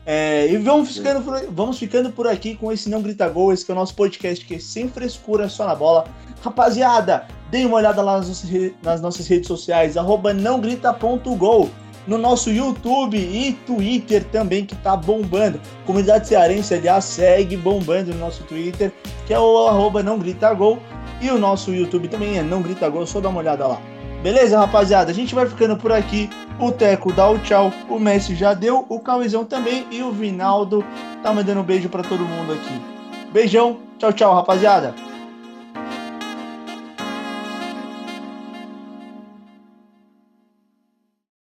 É, e vamos ficando, por, vamos ficando por aqui com esse Não Grita Gol, esse que é o nosso podcast que é sem frescura, só na bola. Rapaziada, deem uma olhada lá nas nossas, nas nossas redes sociais, arroba nãogrita.gol, no nosso YouTube e Twitter também, que tá bombando. Comunidade Cearense, aliás, segue bombando no nosso Twitter, que é o arroba não grita gol. E o nosso YouTube também é Não Grita Gol, só dá uma olhada lá. Beleza, rapaziada? A gente vai ficando por aqui. O Teco dá o tchau, o Messi já deu, o Cauizão também e o Vinaldo tá mandando um beijo pra todo mundo aqui. Beijão, tchau, tchau, rapaziada.